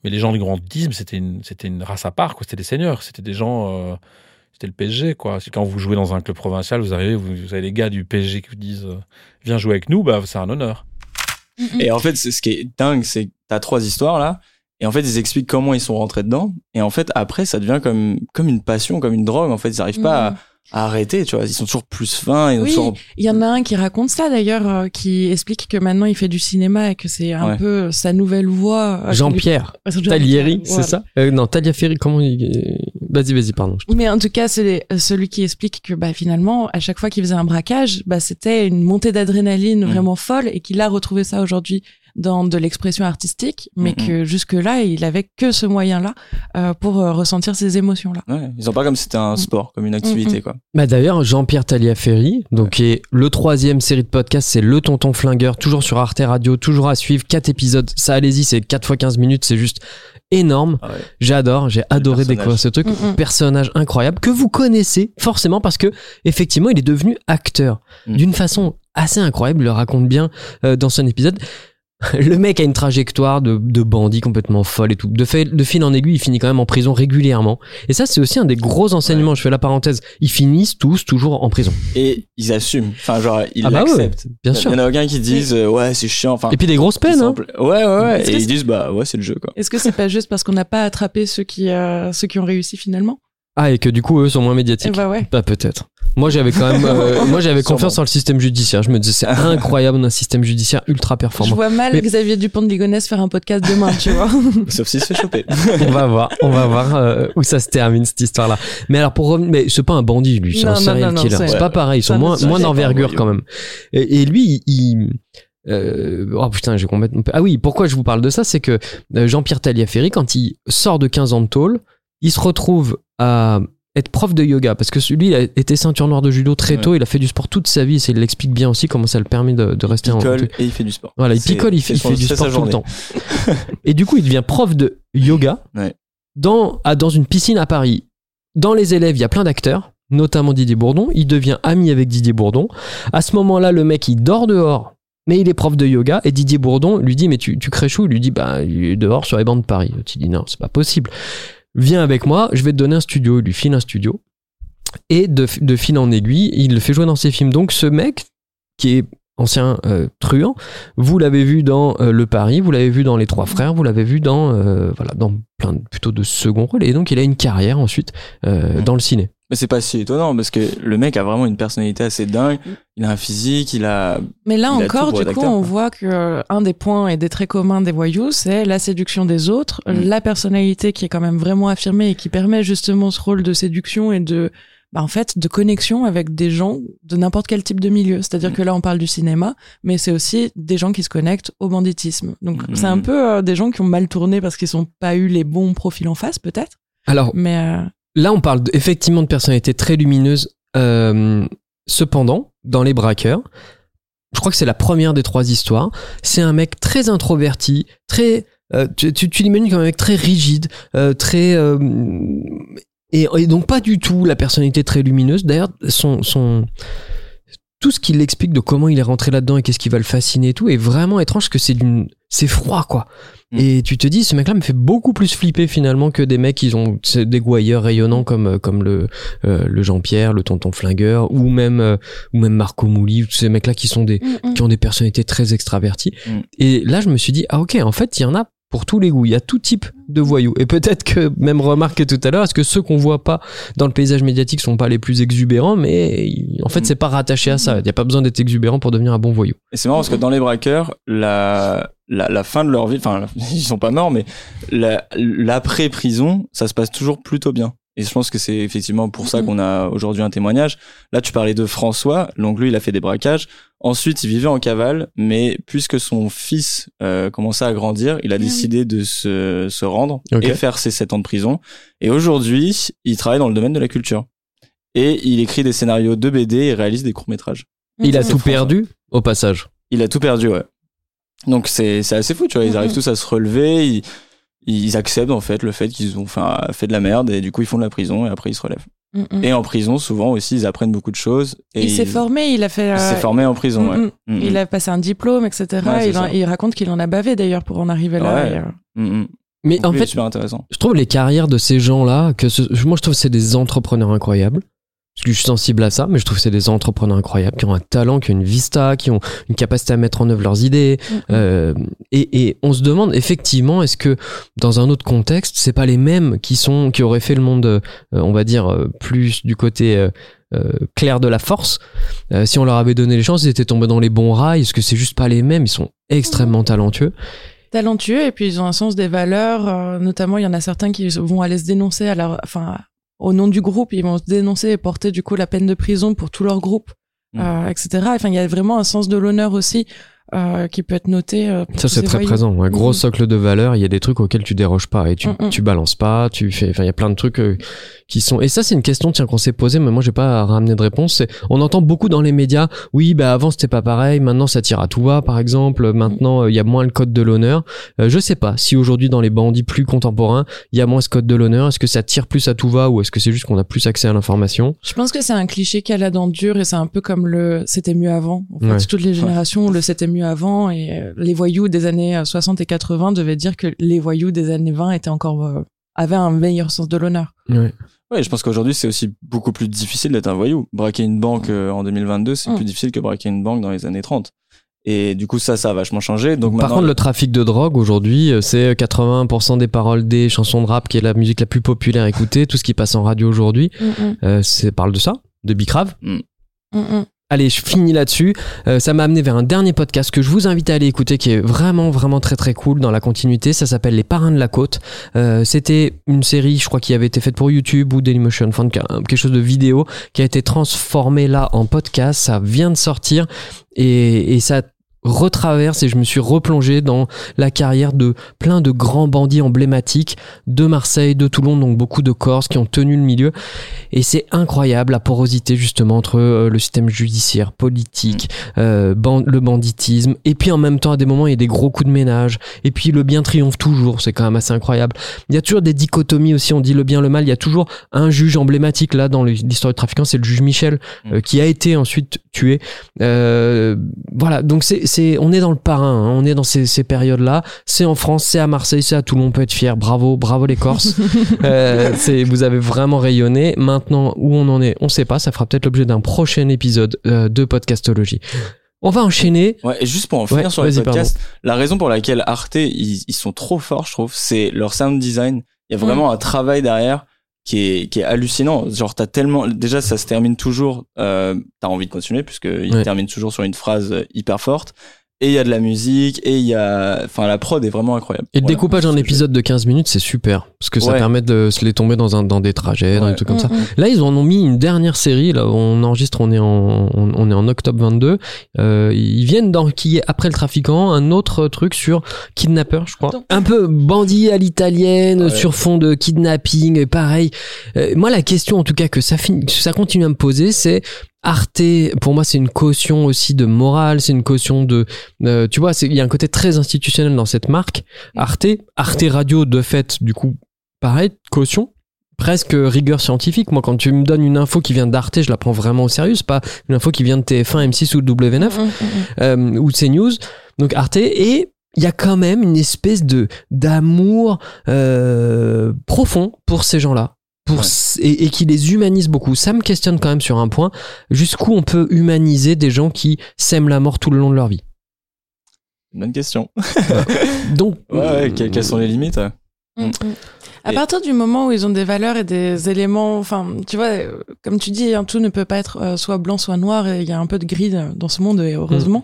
Mais les gens du grand banditisme c'était une, une race à part. C'était des seigneurs, c'était des gens. euh, c'était le PSG, quoi. C'est quand vous jouez dans un club provincial, vous arrivez, vous, vous avez les gars du PSG qui vous disent euh, Viens jouer avec nous, bah, c'est un honneur. Et en fait, c'est- ce qui est dingue, c'est que t'as trois histoires là. Et en fait, ils expliquent comment ils sont rentrés dedans. Et en fait, après, ça devient comme, comme une passion, comme une drogue. En fait, ils n'arrivent pas Mm. à, arrêter, tu vois. Ils sont toujours plus fins. Ils Oui, toujours... il y en a un qui raconte ça d'ailleurs, euh, qui explique que maintenant il fait du cinéma et que c'est un Ouais. peu sa nouvelle voie. euh, Jean-Pierre lui- Talieri, c'est Voilà. ça? Euh, Non, Taliaferri, comment il... Vas-y, vas-y, pardon. Mais en tout cas, c'est celui qui explique que bah, finalement, à chaque fois qu'il faisait un braquage, bah, c'était une montée d'adrénaline Mhm. vraiment folle et qu'il a retrouvé ça aujourd'hui dans de l'expression artistique, mais que jusque-là, il avait que ce moyen-là euh, pour euh, ressentir ces émotions-là. Ouais, ils ont pas comme si c'était un sport, comme une activité, Mm, quoi. Bah d'ailleurs, Jean-Pierre Taliaferri, donc qui est le troisième série de podcast, c'est Le Tonton Flingueur, toujours sur Arte Radio, toujours à suivre, quatre épisodes, ça allez-y, c'est 4 fois 15 minutes, c'est juste énorme. Ah ouais. J'adore, j'ai adoré découvrir ce truc, Mm, mm. personnage incroyable que vous connaissez forcément parce que effectivement, il est devenu acteur Mm. d'une façon assez incroyable, il le raconte bien euh, dans son épisode. Le mec a une trajectoire de, de bandit complètement folle et tout. De, fait, de fil en aiguille, il finit quand même en prison régulièrement. Et ça, c'est aussi un des gros enseignements. Je fais la parenthèse. Ils finissent tous toujours en prison. Et ils assument. Enfin, genre, ils Ah bah ouais, l'acceptent. bien sûr. Il y en a aucun qui disent, euh, ouais, c'est chiant. Enfin, Et puis des grosses peines. Hein. Ouais, ouais, ouais. Et ils disent, bah, ouais, c'est le jeu, quoi. Est-ce que c'est pas juste parce qu'on n'a pas attrapé ceux qui, euh, ceux qui ont réussi finalement? Ah, et que du coup, eux sont moins Eh médiatiques. bah ouais. Bah peut-être. Moi j'avais quand même, euh, moi j'avais confiance en le système judiciaire. Je me disais c'est incroyable un système judiciaire ultra Je performant. vois mal Mais- Xavier Dupont de Ligonnès faire un podcast demain, tu vois. Sauf s'il se fait choper. on va voir, on va voir euh, où ça se termine cette histoire-là. Mais alors pour revenir, mais c'est pas un bandit lui, c'est un non, serial killer. c'est- pas pareil, ils sont moins moins d'envergure quand même. Et, et lui il euh, oh putain, j'ai complètement. Ah oui, pourquoi je vous parle de ça, c'est que euh, Jean-Pierre Taliaferri, quand il sort de 15 ans de tôle, il se retrouve à être prof de yoga parce que lui il a été ceinture noire de judo très Ouais. tôt, il a fait du sport toute sa vie, et ça il l'explique bien aussi comment ça le permet de, de rester Il en picole et il fait du sport. voilà, il C'est- picole, il, c'est fait- il fait du c'est sport tout le temps. Et du coup, il devient prof de yoga Ouais. dans, à- dans une piscine à Paris. Dans les élèves, il y a plein d'acteurs, notamment Didier Bourdon. Il devient ami avec Didier Bourdon. À ce moment-là, le mec, il dort dehors, mais il est prof de yoga. Et Didier Bourdon lui dit, mais tu, tu crèches où Il lui dit, bah, il est dehors sur les bancs de Paris. Tu dis, non, c'est pas possible. Viens avec moi, je vais te donner un studio. Il lui file un studio. Et de, de fil en aiguille, il le fait jouer dans ses films. Donc ce mec, qui est ancien euh, truand, vous l'avez vu dans euh, Le Paris, vous l'avez vu dans Les Trois Frères, vous l'avez vu dans, euh, voilà, dans plein de, plutôt de second rôle. Et donc il a une carrière ensuite dans le ciné. Mais c'est pas si étonnant parce que le mec a vraiment une personnalité assez dingue. Il a un physique, il a. Mais là encore, du coup, on voit que un des points et des traits communs des voyous, c'est la séduction des autres, Mm. la personnalité qui est quand même vraiment affirmée et qui permet justement ce rôle de séduction et de, bah, en fait, de connexion avec des gens de n'importe quel type de milieu. C'est-à-dire Mm. que là, on parle du cinéma, mais c'est aussi des gens qui se connectent au banditisme. Donc, Mm. c'est un peu euh, des gens qui ont mal tourné parce qu'ils n'ont pas eu les bons profils en face, peut-être. Alors Mais euh, là, on parle effectivement de personnalités très lumineuses. Euh, cependant, dans Les Braqueurs, je crois que c'est la première des trois histoires. C'est un mec très introverti, très. euh, tu, tu, tu l'imagines comme un mec très rigide, euh, très. euh, et, et donc pas du tout la personnalité très lumineuse. D'ailleurs, son, son, tout ce qu'il explique de comment il est rentré là-dedans et qu'est-ce qui va le fasciner et tout est vraiment étrange que c'est d'une, c'est froid quoi. Mm. Et tu te dis, ce mec-là me fait beaucoup plus flipper finalement que des mecs qui ont des gouailleurs rayonnants comme comme le euh, le Jean-Pierre, le tonton flingueur ou même euh, ou même Marco Mouli, tous ces mecs-là qui sont des qui ont des personnalités très extraverties. Mm. Et là, je me suis dit, ah ok, en fait, il y en a pour tous les goûts. Il y a tout type de voyous. Et peut-être que, même remarqué tout à l'heure, est-ce que ceux qu'on voit pas dans le paysage médiatique sont pas les plus exubérants, mais en fait, c'est pas rattaché à ça. Il n'y a pas besoin d'être exubérant pour devenir un bon voyou. Et c'est marrant parce que dans les braqueurs, la, fin de leur vie, enfin, ils sont pas morts, mais la- l'après-prison, ça se passe toujours plutôt bien. Et je pense que c'est effectivement pour ça Mhm. qu'on a aujourd'hui un témoignage. Là, tu parlais de François, donc lui, il a fait des braquages. Ensuite, il vivait en cavale, mais puisque son fils euh, commençait à grandir, il a oui. décidé de se, se rendre Ok. et faire ses 7 ans de prison. Et aujourd'hui, il travaille dans le domaine de la culture. Et il écrit des scénarios de BD et réalise des courts-métrages. Il a tout François. perdu au passage. Il a tout perdu, ouais. Donc c'est c'est assez fou, tu vois. Ils Mhm. arrivent tous à se relever, ils, ils acceptent en fait le fait qu'ils ont fait, fait de la merde et du coup ils font de la prison et après ils se relèvent. Mm, mm. Et en prison, souvent aussi, ils apprennent beaucoup de choses. Et il s'est formé, il a fait. Il s'est euh, formé en prison, mm, ouais. mm. Mm, Il a passé un diplôme, etc. Ouais, il, en- ça. il raconte qu'il en a bavé d'ailleurs pour en arriver là. Ouais. et, euh, mm, mm. Mais Donc, en fait, super intéressant. je trouve les carrières de ces gens-là, que ce- moi je trouve que c'est des entrepreneurs incroyables. Parce que je suis sensible à ça, mais je trouve que c'est des entrepreneurs incroyables qui ont un talent, qui ont une vista, qui ont une capacité à mettre en œuvre leurs idées. mm, Euh, et, et on se demande effectivement, est-ce que dans un autre contexte, c'est pas les mêmes qui sont, qui auraient fait le monde, euh, on va dire, euh, plus du côté euh, euh, clair de la force. Euh, si on leur avait donné les chances, ils étaient tombés dans les bons rails. Est-ce que c'est juste pas les mêmes Ils sont extrêmement talentueux. talentueux et puis ils ont un sens des valeurs. euh, notamment, il y en a certains qui vont aller se dénoncer à leur, enfin, au nom du groupe, ils vont se dénoncer et porter du coup la peine de prison pour tout leur groupe, Mm. euh, etc. Enfin, il y a vraiment un sens de l'honneur aussi euh, qui peut être noté. euh, Ça, c'est ces très voyous. présent. Un gros Mhm. socle de valeurs. Il y a des trucs auxquels tu déroges pas et tu, Mhm. tu balances pas. Tu fais, enfin, il y a plein de trucs qui sont. Et ça, c'est une question, tiens, qu'on s'est posée, mais moi, j'ai pas ramené de réponse. On entend beaucoup dans les médias. Oui, bah, avant, c'était pas pareil. Maintenant, ça tire à tout va, par exemple. Maintenant, euh, il y a moins le code de l'honneur. Euh, je sais pas si aujourd'hui, dans les bandits plus contemporains, il y a moins ce code de l'honneur. Est-ce que ça tire plus à tout va ou est-ce que c'est juste qu'on a plus accès à l'information? Je pense que c'est un cliché qu'elle a dans dur et c'est un peu comme le c'était mieux avant. En fait, Ouais. toutes les générations, le c'était mieux avant et euh, les voyous des années euh, 60 et 80 devaient dire que les voyous des années 20 étaient encore euh, avaient un meilleur sens de l'honneur. Ouais. Ouais, je pense qu'aujourd'hui, c'est aussi beaucoup plus difficile d'être un voyou. Braquer une banque euh, en 2022, c'est Mm. plus difficile que braquer une banque dans les années 30. Et du coup, ça, ça a vachement changé. Donc Par contre, le trafic de drogue aujourd'hui, euh, c'est 80% des paroles des chansons de rap, qui est la musique la plus populaire écoutée, tout ce qui passe en radio aujourd'hui, euh, c'est parle de ça, de Bicrave. Mm, mm. Allez, je finis là-dessus. Euh, ça m'a amené vers un dernier podcast que je vous invite à aller écouter, qui est vraiment, vraiment très, très cool dans la continuité. Ça s'appelle Les Parrains de la Côte. Euh, C'était une série, je crois, qui avait été faite pour YouTube ou Dailymotion, enfin, quelque chose de vidéo, qui a été transformé là en podcast. Ça vient de sortir et, et ça retraverse et je me suis replongé dans la carrière de plein de grands bandits emblématiques de Marseille, de Toulon, donc beaucoup de Corses qui ont tenu le milieu. Et c'est incroyable la porosité justement entre euh, le système judiciaire, politique, euh, ban- le banditisme, et puis en même temps à des moments il y a des gros coups de ménage, et puis le bien triomphe toujours, c'est quand même assez incroyable. Il y a toujours des dichotomies aussi, on dit le bien, le mal, il y a toujours un juge emblématique là dans l'histoire du trafiquant, c'est le juge Michel, euh, qui a été ensuite tué. Euh, voilà, donc c'est, c'est, on est dans le parrain, hein, on est dans ces, ces périodes-là, c'est en France, c'est à Marseille, c'est à Toulon, on peut être fier, bravo, bravo les Corses. Euh, c'est, vous avez vraiment rayonné. Maintenant, où on en est, on sait pas. Ça fera peut-être l'objet d'un prochain épisode euh, de podcastologie. On va enchaîner. Ouais, et juste pour en finir Ouais, sur les podcasts, la raison pour laquelle Arte, ils, ils sont trop forts, je trouve, c'est leur sound design. Il y a vraiment un travail derrière qui est, qui est hallucinant. Genre, t'as tellement, déjà, ça se termine toujours, euh, t'as envie de continuer puisqu'il Ouais. termine toujours sur une phrase euh, hyper forte. Et il y a de la musique, et il y a, enfin, la prod est vraiment incroyable. Et le Voilà. découpage d'un épisode de 15 minutes, c'est super. Parce que ça Ouais. permet de se les tomber dans, un, dans des trajets, dans des trucs comme ça. Mm, mm. Là, ils en ont mis une dernière série. Là, on enregistre, on est en, on, on est en octobre 22. Euh, ils viennent d'enquiller après le trafiquant un autre truc sur kidnappeur, je crois. Un peu bandit à l'italienne Ouais. sur fond de kidnapping. Et pareil. Euh, moi, la question, en tout cas, que ça, fin- que ça continue à me poser, c'est Arte, pour moi, c'est une caution aussi de morale, c'est une caution de, euh, tu vois, c'est- il y a un côté très institutionnel dans cette marque. Arte, Arte Radio, de fait, du coup, pareil, caution, presque rigueur scientifique. Moi, quand tu me donnes une info qui vient d'Arte, je la prends vraiment au sérieux. C'est pas une info qui vient de TF1, M6 ou W9 Mm, mm, mm. euh, ou CNews. Donc Arte et il y a quand même une espèce de d'amour euh, profond pour ces gens-là. Pour Ouais. s- et, et qui les humanise beaucoup. Ça me questionne quand même sur un point. Jusqu'où on peut humaniser des gens qui sèment la mort tout le long de leur vie? Bonne question. Donc, Ouais, ouais, que- quelles sont les limites? ouais. Mm, mm. À Et- partir du moment où ils ont des valeurs et des éléments, enfin, tu vois, comme tu dis, hein, tout ne peut pas être euh, soit blanc, soit noir, et il y a un peu de gris dans ce monde, et heureusement.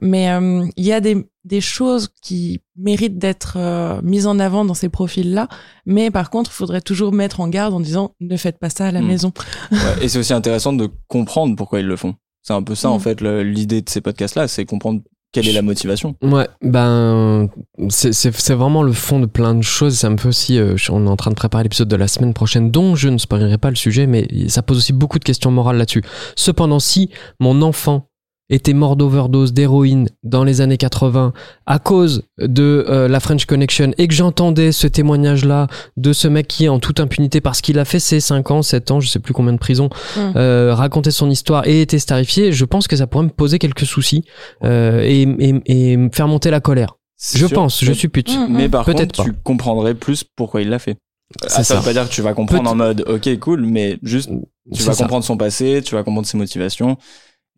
Mais euh, il y a des, des choses qui méritent d'être euh, mises en avant dans ces profils-là, mais par contre, il faudrait toujours mettre en garde en disant ne faites pas ça à la Mm. maison. Ouais, et c'est aussi intéressant de comprendre pourquoi ils le font. C'est un peu ça, en Mm. fait, l'idée de ces podcasts-là, c'est comprendre quelle est la motivation? Ouais, ben c'est vraiment le fond de plein de choses. Ça me fait aussi. euh, on est en train de préparer l'épisode de la semaine prochaine, dont je ne spoilerai pas le sujet, mais ça pose aussi beaucoup de questions morales là-dessus. Cependant, si mon enfant était mort d'overdose d'héroïne dans les années 80 à cause de euh, la French Connection et que j'entendais ce témoignage-là de ce mec qui est en toute impunité parce qu'il a fait ses 5 ans, 7 ans, je sais plus combien de prison, Mm. euh, raconter son histoire et était starifié, je pense que ça pourrait me poser quelques soucis euh, et, et, et me faire monter la colère. Je sûr, pense, je suppute. Mm. Mais par Peut-être contre, tu comprendrais plus pourquoi il l'a fait. Ah, ça, ça. veut pas dire que tu vas comprendre Peut- en mode ok cool, mais juste tu vas ça. comprendre son passé, tu vas comprendre ses motivations.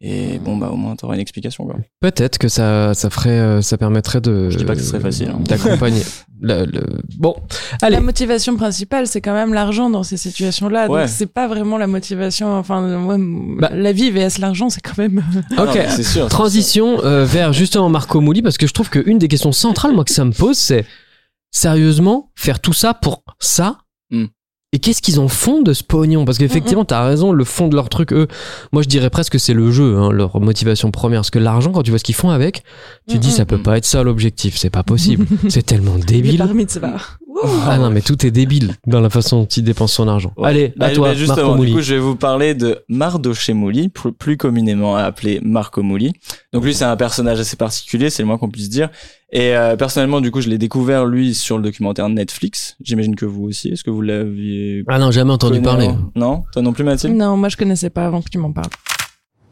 Et bon bah au moins t'auras une explication quoi. Peut-être que ça, ça ferait, euh, ça permettrait de. Je dis pas que ce serait facile, hein. D'accompagner. le, le- Bon, allez. La motivation principale, c'est quand même l'argent dans ces situations-là. Ouais. Donc c'est pas vraiment la motivation. Enfin, ouais, Bah. la vie vs l'argent, c'est quand même. Ah Ok. non, mais c'est sûr. c'est Transition euh, vers justement Marco Mouli parce que je trouve qu'une des questions centrales, moi, que ça me pose, c'est sérieusement faire tout ça pour ça? Hmm. Et qu'est-ce qu'ils en font de ce pognon? Parce qu'effectivement, t'as raison, le fond de leur truc, eux, moi je dirais presque que c'est le jeu, hein, leur motivation première. Parce que l'argent, quand tu vois ce qu'ils font avec, tu te dis ça peut pas être ça l'objectif, c'est pas possible. c'est tellement débile. Wouh. Ah non, mais tout est débile dans la façon dont ils dépensent son argent. Ouais. Allez, Bah, à toi, bah, justement, Marco du Mouli. coup, je vais vous parler de Mardoché Mouli, plus, plus communément appelé Marco Mouli. Donc lui, c'est un personnage assez particulier, c'est le moins qu'on puisse dire. Et euh, personnellement, du coup, je l'ai découvert lui sur le documentaire Netflix. J'imagine que vous aussi. Est-ce que vous l'aviez Ah non, jamais entendu parler. Non, toi non plus, Mathilde. Non, moi je connaissais pas avant que tu m'en parles.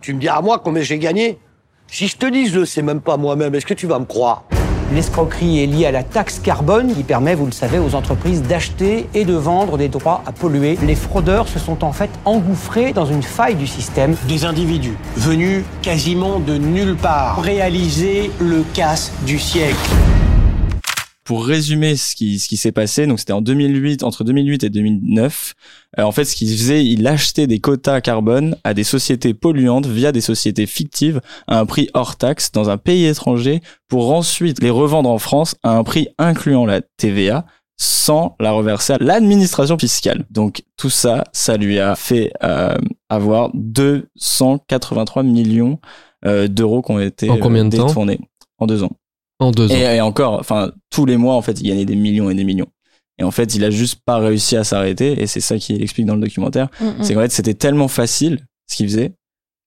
Tu me dis à moi combien j'ai gagné? Si je te dis je le sais même pas moi-même, est-ce que tu vas me croire? L'escroquerie est liée à la taxe carbone qui permet, vous le savez, aux entreprises d'acheter et de vendre des droits à polluer. Les fraudeurs se sont en fait engouffrés dans une faille du système. Des individus venus quasiment de nulle part réaliser le casse du siècle. Pour résumer ce qui, ce qui s'est passé, donc c'était en 2008, entre 2008 et 2009. euh, en fait, ce qu'il faisait, il achetait des quotas carbone à des sociétés polluantes via des sociétés fictives à un prix hors taxe dans un pays étranger pour ensuite les revendre en France à un prix incluant la TVA sans la reverser à l'administration fiscale. Donc tout ça, ça lui a fait euh, avoir 283 millions euh, d'euros qui ont été En combien de euh, temps? détournés en deux ans. En deux ans. Et, et encore, enfin, tous les mois, en fait, il gagnait des millions et des millions. Et en fait, il a juste pas réussi à s'arrêter. Et c'est ça qu'il explique dans le documentaire. Mm, mm. C'est qu'en fait, c'était tellement facile ce qu'il faisait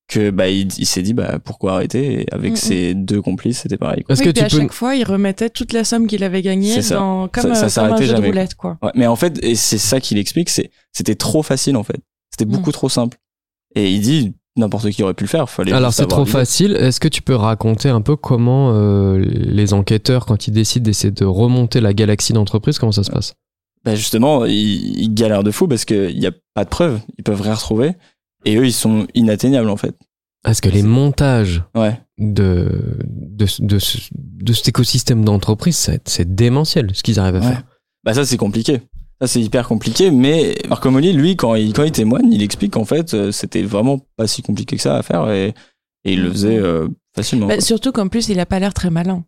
que bah il, il s'est dit bah pourquoi arrêter? Et avec Mm, ses deux complices, c'était pareil. quoi. Oui, que puis tu à peux chaque fois, il remettait toute la somme qu'il avait gagnée dans, comme, Ça- ça euh, comme un de jamais, roulette, quoi. Ouais, mais en fait, et c'est ça qu'il explique, c'est c'était trop facile en fait. C'était Mm. beaucoup trop simple. Et il dit n'importe qui aurait pu le faire. Fallait Alors c'est trop facile. Est-ce que tu peux raconter un peu comment euh, les enquêteurs, quand ils décident d'essayer de remonter la galaxie d'entreprise, comment ça se passe? Bah justement, ils, ils galèrent de fou parce qu'il n'y a pas de preuves. Ils peuvent rien retrouver. Et eux, ils sont inatteignables en fait. Est-ce que les montages Ouais. de, de, de, ce- de cet écosystème d'entreprise, c'est c'est démentiel ce qu'ils arrivent à Ouais. faire. Bah ça c'est compliqué. Ça c'est hyper compliqué, mais Marco Molli, lui, quand il, quand il témoigne, il explique qu'en fait euh, c'était vraiment pas si compliqué que ça à faire et, et il le faisait euh, facilement. Bah, surtout qu'en plus, il a pas l'air très malin.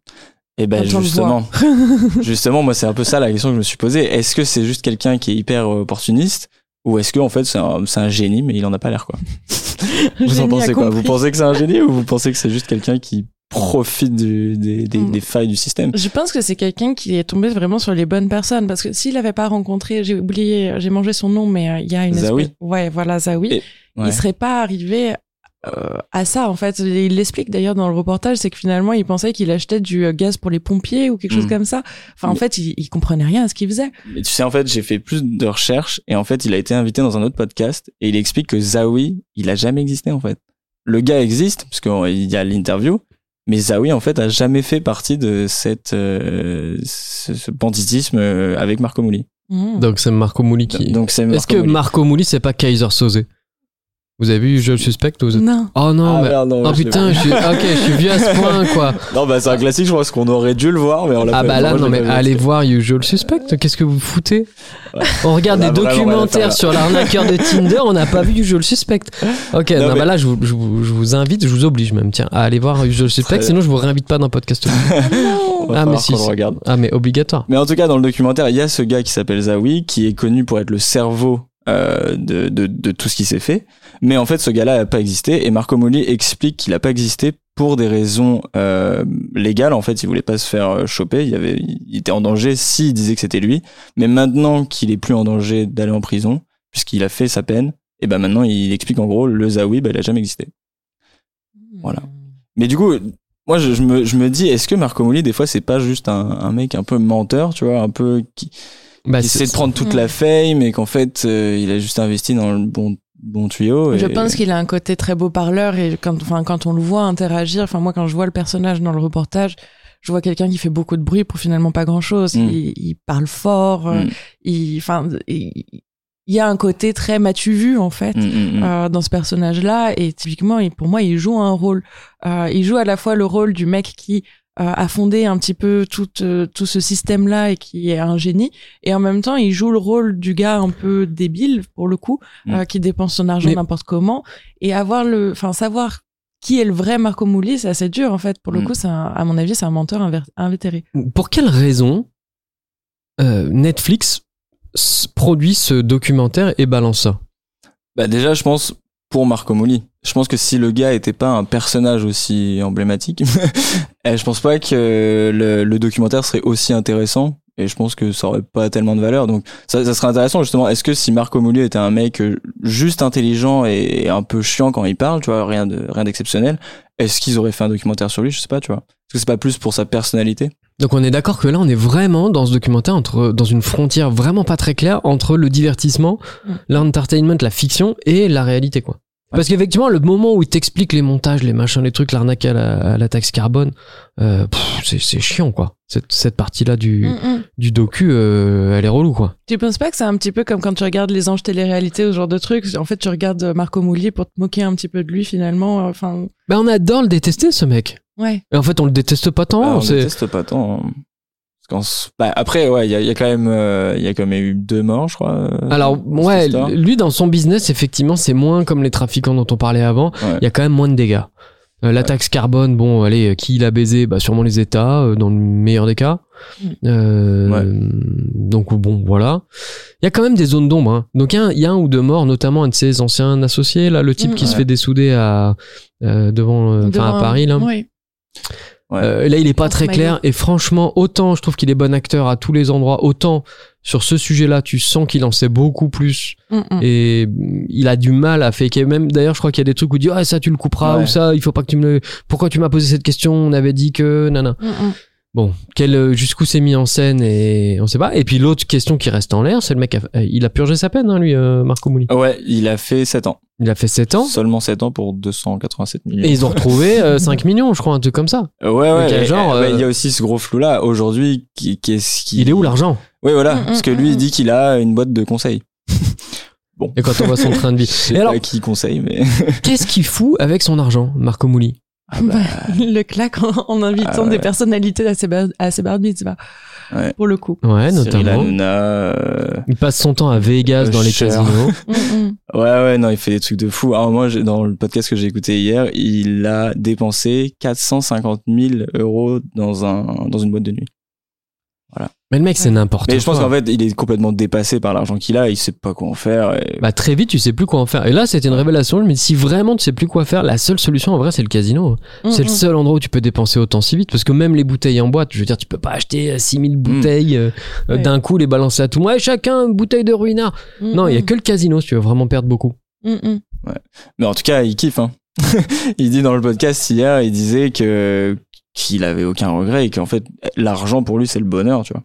et ben on le justement, justement, moi c'est un peu ça la question que je me suis posée. Est-ce que c'est juste quelqu'un qui est hyper euh, opportuniste ou est-ce que en fait c'est un, génie mais il en a pas l'air quoi? Vous en pensez quoi? Vous pensez que c'est un génie ou vous pensez que c'est juste quelqu'un qui profite du- des, des, Mm. des failles du système Je pense que c'est quelqu'un qui est tombé vraiment sur les bonnes personnes parce que s'il avait pas rencontré, j'ai oublié, j'ai mangé son nom, mais euh, il y a une Zawi. espèce- ouais, voilà Zawi, Et- ouais. il serait pas arrivé euh, à ça en fait. Il l'explique d'ailleurs dans le reportage, c'est que finalement il pensait qu'il achetait du euh, gaz pour les pompiers ou quelque chose Mm. comme ça. Enfin en fait, il, il comprenait rien à ce qu'il faisait. Mais tu sais, en fait, j'ai fait plus de recherches et en fait, il a été invité dans un autre podcast et il explique que Zawi, il a jamais existé en fait. Le gars existe parce qu'il y a l'interview, mais Zawi en fait a jamais fait partie de cette euh, ce, ce banditisme euh, avec Marco Mouli. Mm. Donc c'est Marco Mouli qui. Donc c'est Est-ce Marco que Mouli. Marco Mouli c'est pas Kaiser Soze? Vous avez vu Je le suspecte ou vous Non. Oh non, Ah, mais... merde, non, oh je putain, je suis... ok, je suis vieux à ce point quoi. Non, bah c'est un classique, je pense qu'on aurait dû le voir, mais on l'a Ah pas bah vu. là, je non mais allez voir Usual Suspect, qu'est-ce que vous foutez Ouais. On regarde On des documentaires sur l'arnaqueur de Tinder, on n'a pas vu Usual Suspect. Ok, Non, non, mais- bah là je vous, je, vous, je vous invite, je vous oblige même, tiens, à aller voir Usual Suspect, Très- sinon je vous réinvite pas dans le podcast. On va Ah, mais si, qu'on le si. regarde. ah mais obligatoire. Mais en tout cas, dans le documentaire, il y a ce gars qui s'appelle Zawi, qui est connu pour être le cerveau euh, de, de, de tout ce qui s'est fait. Mais en fait, ce gars-là n'a pas existé. Et Marco Molli explique qu'il n'a pas existé pour des raisons euh, légales. En fait, il voulait pas se faire euh, choper. Il, y avait, il était en danger s'il disait que c'était lui. Mais maintenant qu'il est plus en danger d'aller en prison, puisqu'il a fait sa peine, et ben maintenant, il explique en gros, le Zawi, ben, il a jamais existé. Voilà. Mais du coup, moi, je, je me, je me dis, est-ce que Marco Molli, des fois, c'est pas juste un, un mec un peu menteur, tu vois, un peu qui, Bah, qui essaie de prendre toute Mm. la fame et qu'en fait, euh, il a juste investi dans le bon, bon tuyau. Je pense qu'il a un côté très beau parleur et quand, enfin, quand on le voit interagir, enfin, moi, quand je vois le personnage dans le reportage, je vois quelqu'un qui fait beaucoup de bruit pour finalement pas grand chose. Mm. Il, il parle fort, euh, Mm. il, enfin, il, il y a un côté très m'as-tu vu, en fait. Mm, euh, dans ce personnage-là et typiquement il- pour moi il joue un rôle Euh, il joue à la fois le rôle du mec qui a fondé un petit peu tout euh, tout ce système-là et qui est un génie. Et en même temps il joue le rôle du gars un peu débile pour le coup Mm. euh, qui dépense son argent Mais- n'importe comment. Et avoir le enfin savoir qui est le vrai Marco Mouli c'est assez dur en fait. Pour le Mm. coup c'est à mon avis c'est un menteur invétéré. Pour quelle raison euh, Netflix produit ce documentaire et balance ça? Bah, déjà, je pense pour Marco Molli. Je pense que si le gars était pas un personnage aussi emblématique, eh, je pense pas que le, le documentaire serait aussi intéressant. Et je pense que ça aurait pas tellement de valeur. Donc, ça, ça serait intéressant justement. Est-ce que si Marco Molli était un mec euh, juste intelligent et un peu chiant quand il parle, tu vois, rien de rien d'exceptionnel, est-ce qu'ils auraient fait un documentaire sur lui? Je sais pas, tu vois. Est-ce que c'est pas plus pour sa personnalité? Donc on est d'accord que là on est vraiment dans ce documentaire entre dans une frontière vraiment pas très claire entre le divertissement, Mm. l'entertainment, la fiction et la réalité quoi. Parce qu'effectivement, le moment où il t'explique les montages, les machins, les trucs, l'arnaque à la, à la taxe carbone, euh, pff, c'est, chiant, quoi. Cette, cette partie-là du, Mm, mm. du docu, euh, elle est relou, quoi. Tu penses pas que c'est un petit peu comme quand tu regardes les anges télé-réalité ou ce genre de trucs En fait, tu regardes Marco Moulier pour te moquer un petit peu de lui finalement. Enfin, Ben, on adore le détester, ce mec. ouais. Et en fait, on le déteste pas tant. Ah, on c'est... déteste pas tant. Parce qu'en s- bah, après, ouais, il y a, il y a quand même, euh, il y a quand même eu deux morts, je crois. euh, Alors, ouais, histoire. lui, dans son business, effectivement, c'est moins comme les trafiquants dont on parlait avant. Ouais. Il y a quand même moins de dégâts. Euh, la taxe carbone, bon, allez, qui l'a baisé? Bah, sûrement les États, euh, dans le meilleur des cas. Mm. Euh, Ouais. Donc, bon, voilà. Il y a quand même des zones d'ombre. hein. Donc, il y, a un- il y a un ou deux morts, notamment un de ses anciens associés, là, le type Mm, qui se fait dessouder à, euh, devant, euh, à Paris, là. Ouais. Ouais. Euh, là, il est pas très clair. Et franchement, autant je trouve qu'il est bon acteur à tous les endroits, autant sur ce sujet-là, tu sens qu'il en sait beaucoup plus. Mm, mm. Et mm, il a du mal à faker. Même d'ailleurs, je crois qu'il y a des trucs où il dit ah ça tu le couperas Ouais. ou ça il faut pas que tu me le. Pourquoi tu m'as posé cette question? On avait dit que nana. Mm, mm. Bon, quel euh, jusqu'où c'est mis en scène et on sait pas. Et puis l'autre question qui reste en l'air, c'est le mec. a- euh, il a purgé sa peine, hein, lui, euh, Marco Mouli. Ouais, il a fait 7 ans. Il a fait 7 ans. Seulement 7 ans pour 287 millions. Et ils ont retrouvé euh, 5 millions, je crois, un truc comme ça. Ouais, ouais. Genre, euh, il y a aussi ce gros flou-là. Aujourd'hui, qu'est-ce qui... Il est où l'argent? Oui, voilà. Mm, parce que mm, lui, mm. il dit qu'il a une boîte de conseils. bon. Et quand on voit son train de vie. Je sais Et alors, qui conseille, mais. qu'est-ce qu'il fout avec son argent, Marco Mouli? Bah, il le claque en, en invitant Ah ouais. des personnalités à ses, bar à ses bar mitzvahs, Ouais. pour le coup. Ouais, notamment. Hanouna, euh, Il passe son temps à Vegas Euh, dans les Cher. casinos. Ouais, ouais, non, il fait des trucs de fou. Alors moi, j'ai- dans le podcast que j'ai écouté hier, il a dépensé 450 000 euros dans un dans une boîte de nuit. Mais le mec, c'est n'importe quoi. Mais je pense qu'en fait, il est complètement dépassé par l'argent qu'il a. Il sait pas quoi en faire. et- Bah, très vite, tu sais plus quoi en faire. Et là, c'était une révélation. Mais si vraiment tu sais plus quoi faire, la seule solution en vrai, c'est le casino. C'est Mm, le mm. seul endroit où tu peux dépenser autant si vite. Parce que même les bouteilles en boîte, je veux dire, tu peux pas acheter euh, 6000 bouteilles euh, euh, Ouais. d'un coup, les balancer à tout le monde. Ouais, chacun une bouteille de ruinard. Mm, Non, il y a mm. que le casino si tu veux vraiment perdre beaucoup. Mm, mm. Mais en tout cas, il kiffe. Hein. il dit dans le podcast hier, il disait que qu'il avait aucun regret et qu'en fait, l'argent pour lui, c'est le bonheur, tu vois.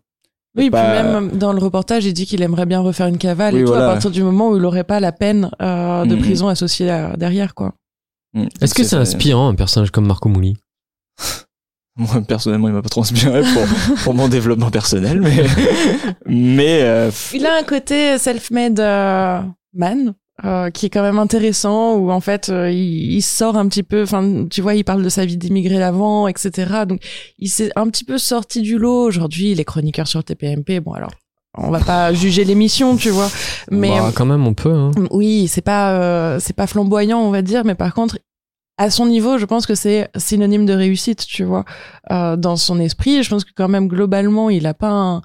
Oui, Pas- puis même dans le reportage, il dit qu'il aimerait bien refaire une cavale Oui, et tout voilà. à partir du moment où il aurait pas la peine euh, de prison associée à- derrière, quoi. Mm. Est-ce que c'est inspirant un personnage comme Marco Mouli Moi, personnellement, il m'a pas trop inspiré pour, pour mon développement personnel, mais, mais, euh, Il a un côté self-made euh, man. Euh, qui est quand même intéressant où en fait euh, il, il sort un petit peu enfin tu vois il parle de sa vie d'immigré d'avant etc donc il s'est un petit peu sorti du lot aujourd'hui il est chroniqueur sur TPMP bon alors on va pas juger l'émission tu vois mais Bah, quand même, on peut. Hein. oui, c'est pas euh, c'est pas flamboyant, on va dire, mais par contre, à son niveau, je pense que c'est synonyme de réussite, tu vois, Euh, dans son esprit. Je pense que quand même globalement, il a pas un,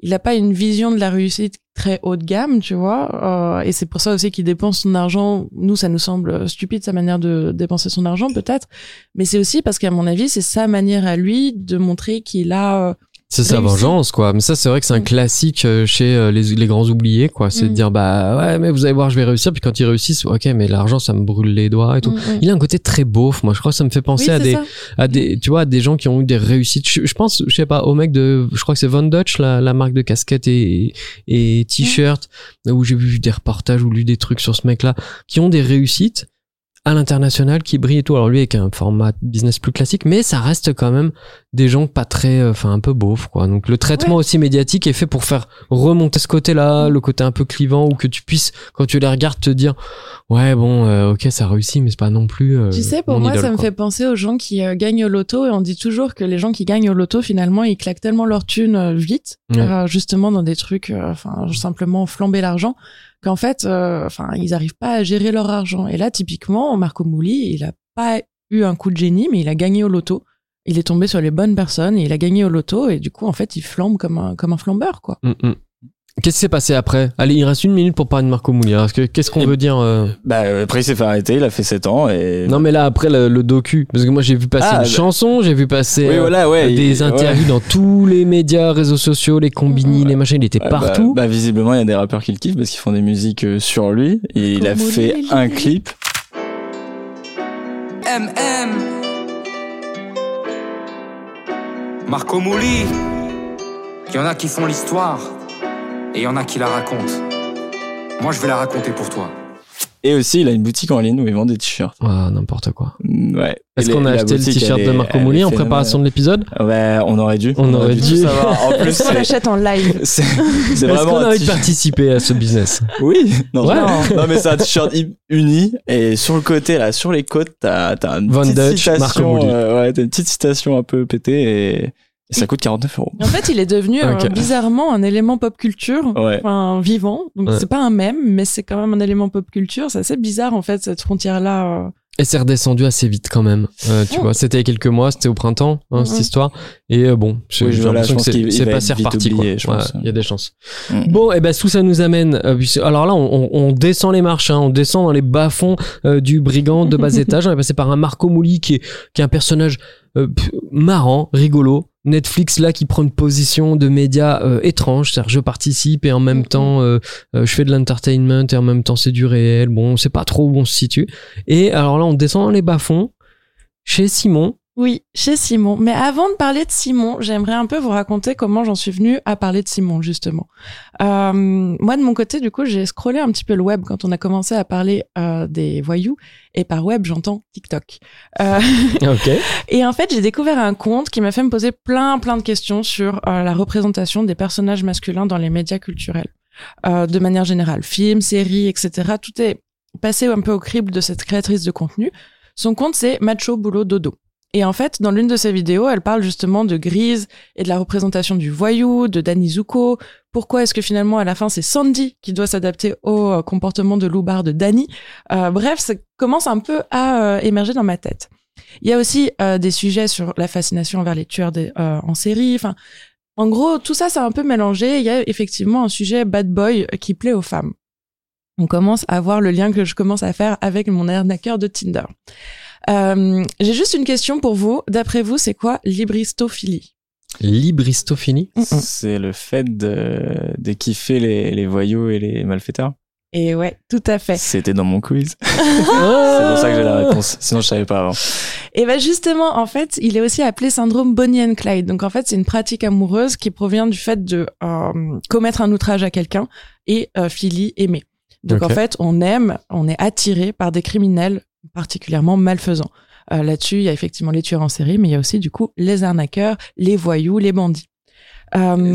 il a pas une vision de la réussite très haut de gamme, tu vois, euh, et c'est pour ça aussi qu'il dépense son argent. Nous, ça nous semble stupide sa manière de dépenser son argent, peut-être, mais c'est aussi parce qu'à mon avis, c'est sa manière à lui de montrer qu'il a euh, C'est sa réussi. vengeance, quoi. Mais ça, c'est vrai que c'est un Mm. classique euh, chez euh, les, les grands oubliés, quoi. C'est de Mm. dire, bah ouais, mais vous allez voir, je vais réussir. Puis quand ils réussissent, ok, mais l'argent, ça me brûle les doigts et tout. mm, mm. Il a un côté très beauf. Moi, je crois que ça me fait penser Oui, à des, ça. à des, tu vois, à des gens qui ont eu des réussites. Je, je pense, je sais pas, au mec de, je crois que c'est Von Dutch, la, la marque de casquettes et, et t-shirts, où j'ai vu des reportages ou lu des trucs sur ce mec-là, qui ont des réussites à l'international, qui brillent et tout. Alors lui, avec un format business plus classique, mais ça reste quand même des gens pas très, euh, enfin, un peu beaufs, quoi. Donc le traitement Ouais. aussi médiatique est fait pour faire remonter ce côté-là, le côté un peu clivant, ou que tu puisses, quand tu les regardes, te dire, ouais, bon, euh, ok, ça réussit, mais c'est pas non plus. euh, Tu sais, pour moi, idole, ça me fait penser aux gens qui euh, gagnent au loto et on dit toujours que les gens qui gagnent au loto, finalement, ils claquent tellement leur thune euh, vite, Ouais. justement dans des trucs, enfin, simplement flamber l'argent, qu'en fait, euh, enfin, ils arrivent pas à gérer leur argent. Et là, typiquement, Marco Mouli, il a pas eu un coup de génie, mais il a gagné au loto. Il est tombé sur les bonnes personnes et il a gagné au loto et du coup, en fait, il flambe comme un, comme un flambeur, quoi. Mm, mm. Qu'est-ce qui s'est passé après? Allez, il reste une minute pour parler de Marco Mouli. Alors, est-ce que- Qu'est-ce qu'on veut dire euh? Bah, après, il s'est fait arrêter, il a fait 7 ans et. Non, mais là, après le, le docu, parce que moi j'ai vu passer Ah, une bah- chanson, j'ai vu passer Oui, euh, voilà, ouais. des il- interviews ouais. dans tous les médias, réseaux sociaux, les combini, les machins, il était Ouais, partout. Bah, bah, visiblement, il y a des rappeurs qui le kiffent parce qu'ils font des musiques euh, sur lui. Et il a fait un clip. MM Marco Mouli Il y en a qui font l'histoire et il y en a qui la racontent. Moi je vais la raconter pour toi. Et aussi, il a une boutique en ligne où il vend des t-shirts. Ah, n'importe quoi. Mm, Ouais. Est-ce qu'on a acheté le t-shirt de Marco Mouli en préparation de l'épisode Ouais, on aurait dû. On aurait dû. En plus, Est-ce qu'on l'achète en live c'est- vraiment qu'on a envie de participer à ce business Oui, non, Ouais. non. Non, mais c'est un t-shirt hi- uni et sur le côté là, sur les côtes, t'as t'as une petite citation, euh, ouais, t'as une petite citation un peu pétée et, et ça coûte 49 euros. En fait, il est devenu euh, bizarrement un élément pop culture, Ouais. enfin vivant. Donc Ouais. c'est pas un mème, mais c'est quand même un élément pop culture. C'est assez bizarre en fait cette frontière là. Et c'est redescendu assez vite quand même. Euh, tu Oh. vois, c'était il y a quelques mois, c'était au printemps, hein, cette histoire. Et euh, bon, j'ai Oui, j'ai voilà, l'impression je que pense c'est- être vite reparti. Ouais. Il y a des chances. Mm. Bon, et ben tout ça nous amène. euh, alors là, on, on- on descend les marches, hein, on descend dans les bas-fonds euh, du brigand de bas étage. On est passé par un Marco Mouli qui est, qui est un personnage euh, pff, marrant, rigolo. Netflix là qui prend une position de média euh, étrange, c'est-à-dire je participe et en même temps euh, euh, je fais de l'entertainment et en même temps c'est du réel. Bon, on sait pas trop où on se situe. Et alors là, on descend dans les bas-fonds chez Simon. Oui, chez Simon. Mais avant de parler de Simon, j'aimerais un peu vous raconter comment j'en suis venue à parler de Simon, justement. Euh, moi, de mon côté, du coup, j'ai scrollé un petit peu le web quand on a commencé à parler euh, des voyous. Et par web, j'entends TikTok. Euh, Ok. et en fait, j'ai découvert un compte qui m'a fait me poser plein, plein de questions sur euh, la représentation des personnages masculins dans les médias culturels. Euh, de manière générale, films, séries, etc. Tout est passé un peu au crible de cette créatrice de contenu. Son compte, c'est Macho Boulot Dodo. Et en fait, dans l'une de ses vidéos, elle parle justement de Grise et de la représentation du voyou, de Danny Zuko. Pourquoi est-ce que finalement, à la fin, c'est Sandy qui doit s'adapter au euh, comportement de loupard de Danny? Euh, Bref, ça commence un peu à euh, émerger dans ma tête. Il y a aussi euh, des sujets sur la fascination envers les tueurs euh, en série. Enfin, en gros, tout ça, c'est un peu mélangé. Il y a effectivement un sujet bad boy qui plaît aux femmes. On commence à voir le lien que je commence à faire avec mon arnaqueur de Tinder. Euh, J'ai juste une question pour vous. D'après vous, c'est quoi l'hybristophilie Libristophilie. C'est le fait de, de kiffer les, les voyous et les malfaiteurs? Et ouais, tout à fait. C'était dans mon quiz. C'est pour ça que j'ai la réponse. Sinon, je savais pas avant. Et ben justement, en fait, il est aussi appelé syndrome Bonnie and Clyde. Donc en fait, c'est une pratique amoureuse qui provient du fait de euh, commettre un outrage à quelqu'un et euh, philie aimer. Donc en fait, on aime, on est attiré par des criminels particulièrement malfaisants. Euh, Là-dessus, il y a effectivement les tueurs en série, mais il y a aussi du coup les arnaqueurs, les voyous, les bandits. Euh,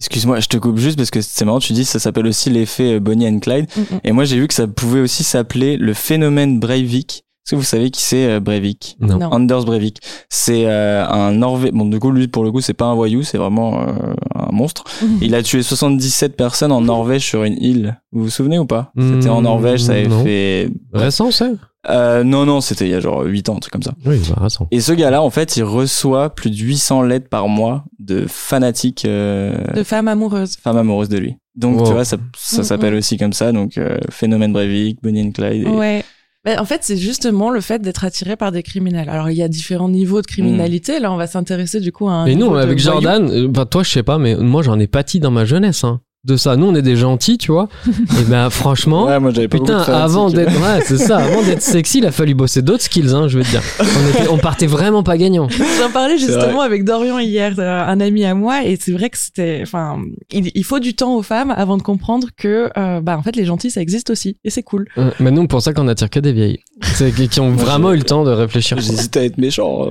Excuse-moi, je te coupe juste parce que c'est marrant, tu dis ça s'appelle aussi l'effet euh, Bonnie and Clyde. mm, mm. Et moi, j'ai vu que ça pouvait aussi s'appeler le phénomène Breivik. Est-ce que vous savez qui c'est euh, Breivik? Non. Non. Anders Breivik. C'est euh, un Norvégien. Bon, du coup, lui, pour le coup, c'est pas un voyou, c'est vraiment euh, un monstre. Il a tué 77 personnes en Norvège sur une île. Vous vous souvenez ou pas? C'était en Hmm, Norvège, ça avait non. fait. Récent, ça? Euh, non, non, c'était il y a genre 8 ans, un truc comme ça. Oui, bah, récent. Et ce gars-là, en fait, il reçoit plus de 800 lettres par mois de fanatiques euh, de femmes amoureuses. femmes amoureuses de lui. Donc, Wow. tu vois, ça, ça Mm, s'appelle aussi comme ça. Donc, euh, phénomène Breivik, Bonnie and Clyde. et- Ouais. Ben, en fait, c'est justement le fait d'être attiré par des criminels. Alors, il y a différents niveaux de criminalité. Là, on va s'intéresser du coup à un. Mais de avec. Jordan, enfin toi, je sais pas, mais moi, j'en ai pâti dans ma jeunesse. Hein, de ça, nous, on est des gentils, tu vois. Et ben, franchement, Ouais, moi, j'avais pas putain, avant d'être, ouais, c'est ça, avant d'être sexy, il a fallu bosser d'autres skills, hein, je veux te dire. On, était- on partait vraiment pas gagnant. J'en parlais justement avec Dorian hier, euh, un ami à moi, et c'est vrai que c'était, enfin, il, il faut du temps aux femmes avant de comprendre que, euh, bah, en fait, les gentils, ça existe aussi, et c'est cool. Mais nous, pour ça qu'on attire que des vieilles. C'est qui ont vraiment eu le temps de réfléchir. J'hésite à être méchant.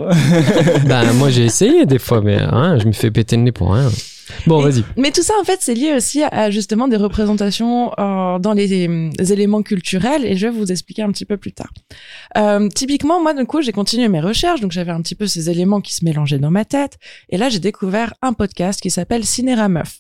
Ben, moi, j'ai essayé des fois, mais hein, je me fais péter le nez pour rien. Bon, vas-y. Mais tout ça, en fait, c'est lié aussi à justement des représentations euh, dans les, les éléments culturels, et je vais vous expliquer un petit peu plus tard. Euh, typiquement, moi, du coup, j'ai continué mes recherches, donc j'avais un petit peu ces éléments qui se mélangeaient dans ma tête, et là, j'ai découvert un podcast qui s'appelle Cinéra Meuf.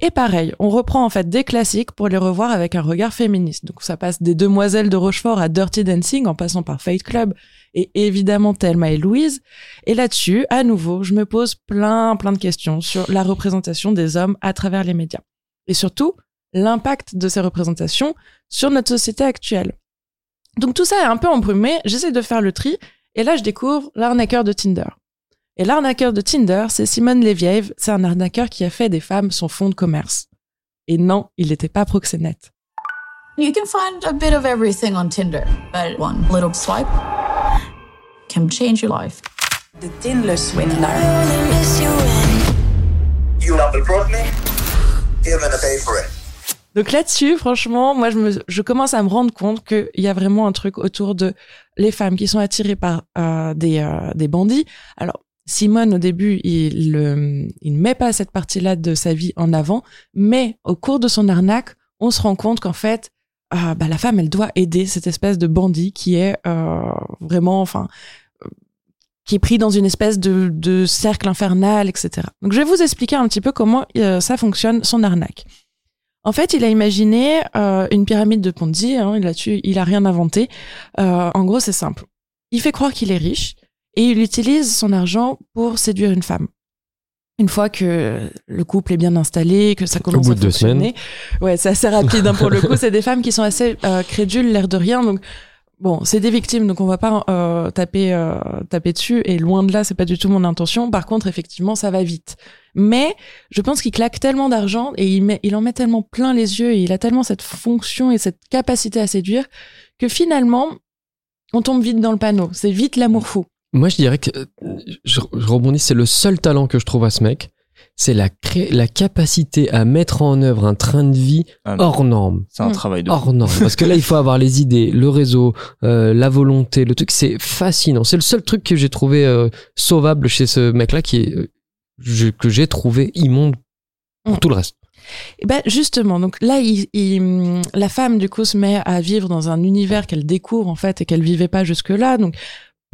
Et pareil, on reprend en fait des classiques pour les revoir avec un regard féministe. Donc ça passe des Demoiselles de Rochefort à Dirty Dancing en passant par Fight Club et évidemment Thelma et Louise. Et là-dessus, à nouveau, je me pose plein plein de questions sur la représentation des hommes à travers les médias. Et surtout, l'impact de ces représentations sur notre société actuelle. Donc tout ça est un peu embrumé, j'essaie de faire le tri, et là je découvre l'arnaqueur de Tinder. Et l'arnaqueur de Tinder, c'est Simone Léviev, c'est un arnaqueur qui a fait des femmes son fonds de commerce. Et non, il n'était pas proxénète. You can find a bit of everything on Tinder, but one little swipe can change your life. The Tinder swindler. You double cross me? You're gonna pay for it. Donc là-dessus, franchement, moi, je, me, je commence à me rendre compte qu'il y a vraiment un truc autour de les femmes qui sont attirées par euh, des, euh, des bandits. Alors, Simone, au début, il ne il met pas cette partie-là de sa vie en avant, mais au cours de son arnaque, on se rend compte qu'en fait, euh, bah, la femme, elle doit aider cette espèce de bandit qui est euh, vraiment, enfin, qui est pris dans une espèce de, de, cercle infernal, etc. Donc, je vais vous expliquer un petit peu comment euh, ça fonctionne, son arnaque. En fait, il a imaginé euh, une pyramide de Ponzi. Hein, il a il a rien inventé. en gros, c'est simple. Il fait croire qu'il est riche et il utilise son argent pour séduire une femme. Une fois que le couple est bien installé, que ça commence à fonctionner, ouais, c'est assez rapide hein, pour le coup. C'est des femmes qui sont assez euh, crédules, l'air de rien. Donc bon, c'est des victimes, donc on va pas euh, taper euh, taper dessus. Et loin de là, c'est pas du tout mon intention. Par contre, effectivement, ça va vite. Mais je pense qu'il claque tellement d'argent et il met, il en met tellement plein les yeux et il a tellement cette fonction et cette capacité à séduire que finalement, on tombe vite dans le panneau. C'est vite l'amour fou. Moi, je dirais que je, je rebondis, c'est le seul talent que je trouve à ce mec. C'est la, cré- la capacité à mettre en œuvre un train de vie Ah, hors norme. C'est un travail de Hors norme. Parce que là, il faut avoir les idées, le réseau, euh, la volonté, le truc. C'est fascinant. C'est le seul truc que j'ai trouvé euh, sauvable chez ce mec-là qui est, euh, je- que j'ai trouvé immonde pour tout le reste. Et ben justement, donc là, il, il- la femme du coup se met à vivre dans un univers qu'elle découvre en fait et qu'elle vivait pas jusque là. Donc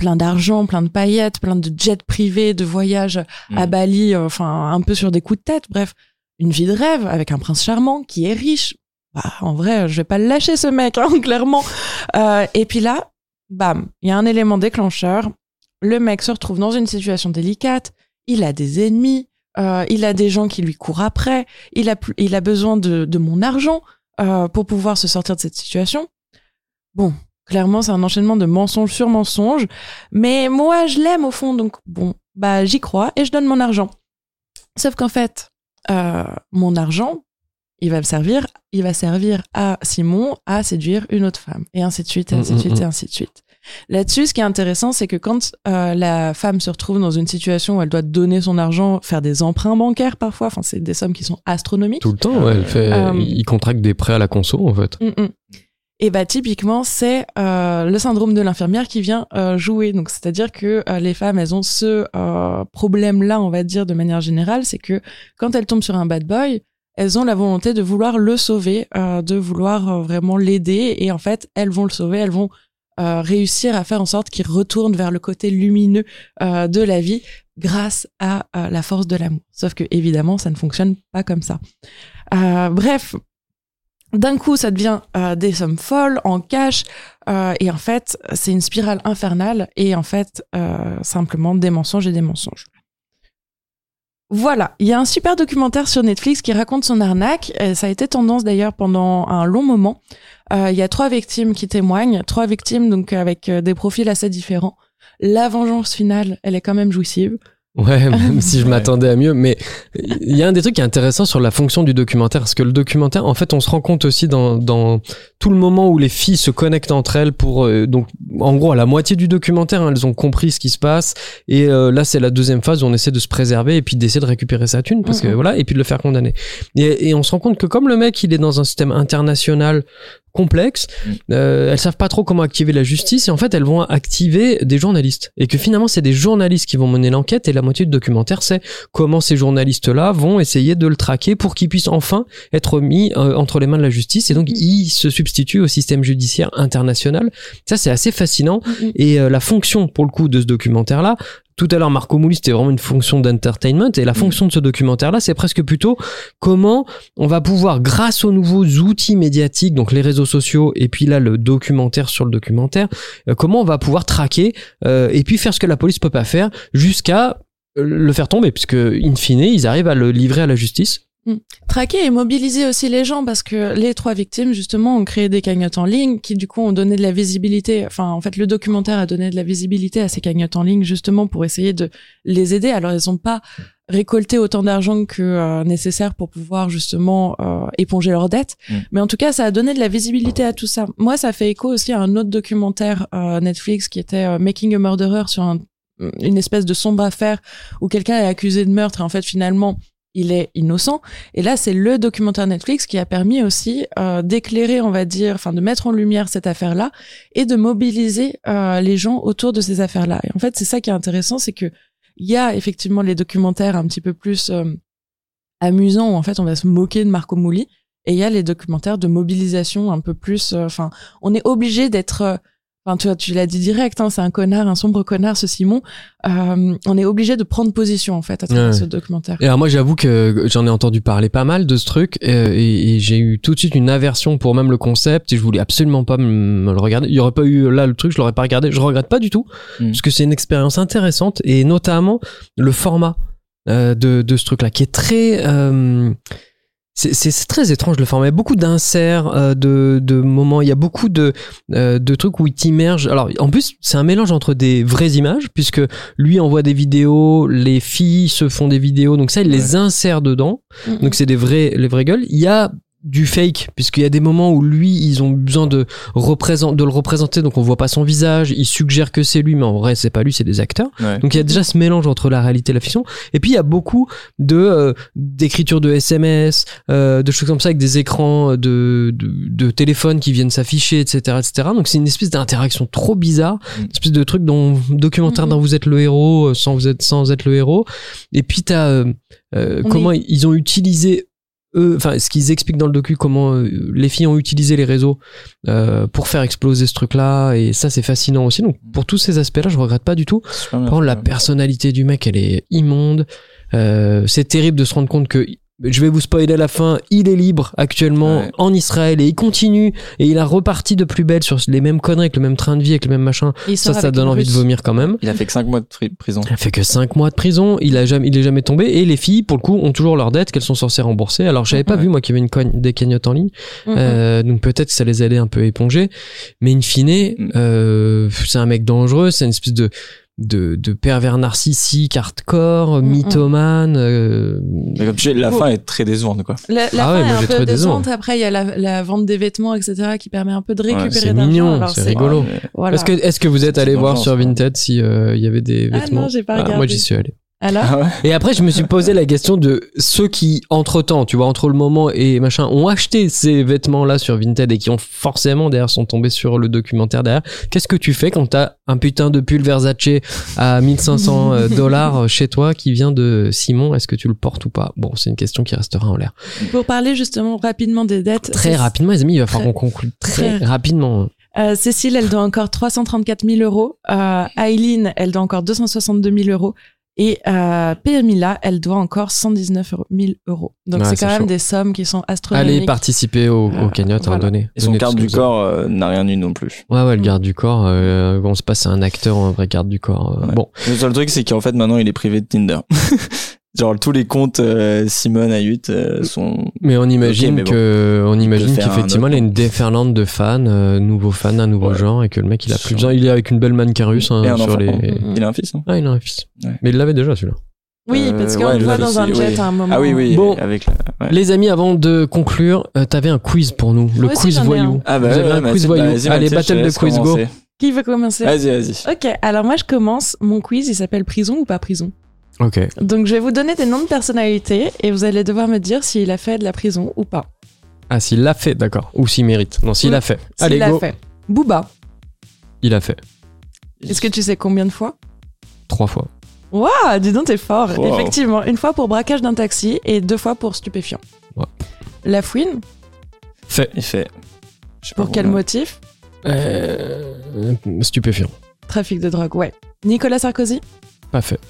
plein d'argent, plein de paillettes, plein de jets privés, de voyages à Bali, enfin un peu sur des coups de tête. Bref, une vie de rêve avec un prince charmant qui est riche. Bah, en vrai, je vais pas le lâcher ce mec, hein, clairement. Euh, et puis là, bam, il y a un élément déclencheur. Le mec se retrouve dans une situation délicate. Il a des ennemis. Euh, il a des gens qui lui courent après. Il a, plus- il a besoin de, de mon argent euh, pour pouvoir se sortir de cette situation. Bon, clairement, c'est un enchaînement de mensonge sur mensonge. Mais moi, je l'aime au fond, donc bon, bah j'y crois et je donne mon argent. Sauf qu'en fait, euh, mon argent, il va me servir, il va servir à Simon à séduire une autre femme, et ainsi de suite, et ainsi de Mm, suite, mm, et ainsi de suite. Là-dessus, ce qui est intéressant, c'est que quand euh, la femme se retrouve dans une situation où elle doit donner son argent, faire des emprunts bancaires parfois, enfin c'est des sommes qui sont astronomiques. Tout le temps, ouais, elle fait, Euh, il contracte des prêts à la conso, en fait. Mm, mm. Et bah typiquement c'est euh, le syndrome de l'infirmière qui vient euh, jouer. Donc c'est-à-dire que euh, les femmes elles ont ce euh, problème-là, on va dire de manière générale, c'est que quand elles tombent sur un bad boy, elles ont la volonté de vouloir le sauver, euh, de vouloir euh, vraiment l'aider, et en fait elles vont le sauver, elles vont réussir à faire en sorte qu'il retourne vers le côté lumineux de la vie grâce à la force de l'amour. Sauf que évidemment ça ne fonctionne pas comme ça. Bref, d'un coup, ça devient euh, des sommes folles en cash, euh, et en fait, c'est une spirale infernale, et en fait, euh, simplement des mensonges et des mensonges. Voilà, il y a un super documentaire sur Netflix qui raconte son arnaque. ça a été tendance d'ailleurs pendant un long moment. Euh, Il y a trois victimes qui témoignent, trois victimes donc avec des profils assez différents. La vengeance finale, elle est quand même jouissive. Ouais, même si je m'attendais à mieux. Mais il y a un des trucs qui est intéressant sur la fonction du documentaire, parce que le documentaire, en fait, on se rend compte aussi dans, dans tout le moment où les filles se connectent entre elles pour, euh, donc, en gros, à la moitié du documentaire, hein, elles ont compris ce qui se passe. Et euh, là, c'est la deuxième phase où on essaie de se préserver et puis d'essayer de récupérer sa thune, parce que Mhm. voilà, et puis de le faire condamner. Et, et on se rend compte que comme le mec, il est dans un système international complexe, euh, elles savent pas trop comment activer la justice et en fait elles vont activer des journalistes. Et que finalement c'est des journalistes qui vont mener l'enquête et la moitié du documentaire c'est comment ces journalistes là vont essayer de le traquer pour qu'il puisse enfin être mis euh, entre les mains de la justice. Et donc il se substitue au système judiciaire international. Ça c'est assez fascinant. Et euh, la fonction pour le coup de ce documentaire là tout à l'heure, Marco Mouli, c'était vraiment une fonction d'entertainment. Et la fonction de ce documentaire-là, c'est presque plutôt comment on va pouvoir, grâce aux nouveaux outils médiatiques, donc les réseaux sociaux, et puis là, le documentaire sur le documentaire, euh, comment on va pouvoir traquer euh, et puis faire ce que la police peut pas faire jusqu'à euh, le faire tomber, puisque, in fine, ils arrivent à le livrer à la justice. Mm. Traquer et mobiliser aussi les gens parce que les trois victimes justement ont créé des cagnottes en ligne qui du coup ont donné de la visibilité. Enfin, en fait, le documentaire a donné de la visibilité à ces cagnottes en ligne justement pour essayer de les aider. Alors, ils n'ont pas récolté autant d'argent que euh, nécessaire pour pouvoir justement euh, éponger leurs dettes. Mm. Mais en tout cas, ça a donné de la visibilité à tout ça. Moi, ça fait écho aussi à un autre documentaire euh, Netflix qui était euh, Making a Murderer sur un- une espèce de sombre affaire où quelqu'un est accusé de meurtre et en fait finalement il est innocent. Et là, c'est le documentaire Netflix qui a permis aussi euh, d'éclairer, on va dire, enfin de mettre en lumière cette affaire-là et de mobiliser euh, les gens autour de ces affaires-là. Et en fait, c'est ça qui est intéressant, c'est que il y a effectivement les documentaires un petit peu plus euh, amusants où en fait on va se moquer de Marco Mouli, et il y a les documentaires de mobilisation un peu plus. Enfin, on est obligé d'être Enfin, tu vois, tu l'as dit direct, hein, c'est un connard, un sombre connard, ce Simon. Euh, on est obligé de prendre position en fait à travers Ouais. ce documentaire. Et alors moi j'avoue que j'en ai entendu parler pas mal de ce truc et, et j'ai eu tout de suite une aversion pour même le concept et je voulais absolument pas me, le regarder. Il y aurait pas eu là le truc, je l'aurais pas regardé. Je regrette pas du tout parce que c'est une expérience intéressante et notamment le format euh, de, de ce truc-là qui est très euh, c'est- très étrange le format. Il y a beaucoup d'inserts, euh, de, de moments. Il y a beaucoup de, euh, de trucs où il t'immerge. Alors, en plus, c'est un mélange entre des vraies images, puisque lui envoie des vidéos, les filles se font des vidéos. Donc ça, il les insère dedans. Mhm. Donc c'est des vrais, les vraies gueules. Il y a du fake puisqu'il y a des moments où lui ils ont besoin de représenter de le représenter donc on voit pas son visage il suggère que c'est lui mais en vrai c'est pas lui c'est des acteurs. Ouais. donc il y a déjà ce mélange entre la réalité et la fiction. Et puis il y a beaucoup de euh, d'écriture de SMS euh, de choses comme ça avec des écrans de de, de téléphone qui viennent s'afficher etc etc donc c'est une espèce d'interaction trop bizarre une espèce de truc dont documentaire dont vous êtes le héros euh, sans vous être sans être le héros. Et puis t'as euh, euh, comment ils ont utilisé enfin, ce qu'ils expliquent dans le docu, comment euh, les filles ont utilisé les réseaux euh, pour faire exploser ce truc-là, et ça c'est fascinant aussi. Donc pour tous ces aspects-là, je regrette pas du tout. Par contre, la personnalité du mec, elle est immonde. Euh, c'est terrible de se rendre compte que je vais vous spoiler la fin. Il est libre actuellement Ouais. en Israël et il continue et il a reparti de plus belle sur les mêmes conneries avec le même train de vie, avec le même machin. Ça, ça donne envie de vomir quand même. Il a fait que 5 mois de pri- prison. Il a fait que 5 mois de prison, il a jamais, il est jamais tombé et les filles, pour le coup, ont toujours leurs dettes qu'elles sont censées rembourser. Alors, j'avais pas Ouais. vu, moi, qu'il y avait une cogne, des cagnottes en ligne. Mhm. Euh, donc peut-être que ça les a aidés un peu à éponger. Mais in fine, Mm. euh, c'est un mec dangereux, c'est une espèce de, de, de pervers narcissique, hardcore, Mm, mm. mythomane. euh, Mais comme tu sais, la fin est très décevante, quoi. La, la Ah fin ouais, est moi, un peu décevante. Après, il y a la, la vente des vêtements, etc., qui permet un peu de récupérer c'est d'argent. mignon, c'est rigolo. mais- Voilà. Est-ce que, est-ce que vous êtes C'est allé voir sur. Vinted si euh, il y avait des Ah vêtements non, j'ai pas moi regardé. j'y suis allé. Alors, Ah ouais Et après, je me suis posé la question de ceux qui, entre temps, tu vois, entre le moment et machin, ont acheté ces vêtements-là sur Vinted et qui ont forcément derrière sont tombés sur le documentaire derrière. Qu'est-ce que tu fais quand t'as un putain de pull Versace à 1500 euh, dollars chez toi qui vient de Simon? Est-ce que tu le portes ou pas? Bon, c'est une question qui restera en l'air. pour parler justement rapidement des dettes. Très rapidement, les amis, il va falloir qu'on conclue très, très- rapidement. Euh, Cécile, elle doit encore 334 000 euros. Euh, Aileen, elle doit encore 262 000 euros. Et euh, PMILA, elle doit encore 119 euros- 000 euros. Donc Ouais, c'est quand même chaud. des sommes qui sont astronomiques. Allez participer au, au Euh, cagnotte, hein, voilà. donnez. Et son garde du corps euh, n'a rien eu non plus. Ouais, ouais, le garde du corps. Euh, bon, c'est pas c'est un acteur un vrai garde du corps. euh, Ouais. Bon, Le seul truc, c'est qu'en fait, maintenant, il est privé de Tinder. Genre, tous les comptes euh, Simone Ayut euh, sont. Mais on imagine Ok, mais bon. que, on imagine qu'effectivement, il y a une déferlante de fans, euh, nouveaux fans, un nouveau Ouais. genre, et que le mec, il a plus Sur- besoin. Il est avec une belle mannequin russe hein, un sur les. Il a un fils, non Ah, il a un fils. Ouais. Mais il l'avait déjà celui-là. Oui, parce qu'on ouais, le voit là, dans un jet oui. à un moment. Ah oui, oui. Bon. Avec la... ouais. Les amis, avant de conclure, euh, t'avais un quiz pour nous, le quiz voyou. Ah bah Vous avez ouais, un Mathilde, quiz bah, voyou. vas-y, Allez, battle je de quiz go. commencer. Qui veut commencer? Vas-y, vas-y. Ok, alors moi je commence. Mon quiz, il s'appelle Prison ou pas prison? Ok. Donc je vais vous donner des noms de personnalités et vous allez devoir me dire s'il a fait de la prison ou pas. Ah, s'il l'a fait, d'accord. Ou s'il mérite. Non, s'il l'a fait. S'il Allez, l'a go. fait. Booba. Il a fait. Est-ce que tu sais combien de fois? Trois fois. Waouh, dis donc, t'es fort. Wow. Effectivement, une fois pour braquage d'un taxi et deux fois pour stupéfiant. Ouais. La fouine, Fait. Il fait. je sais pas pour quel motif? Euh, stupéfiant. Trafic de drogue, ouais. Nicolas Sarkozy? Pas fait.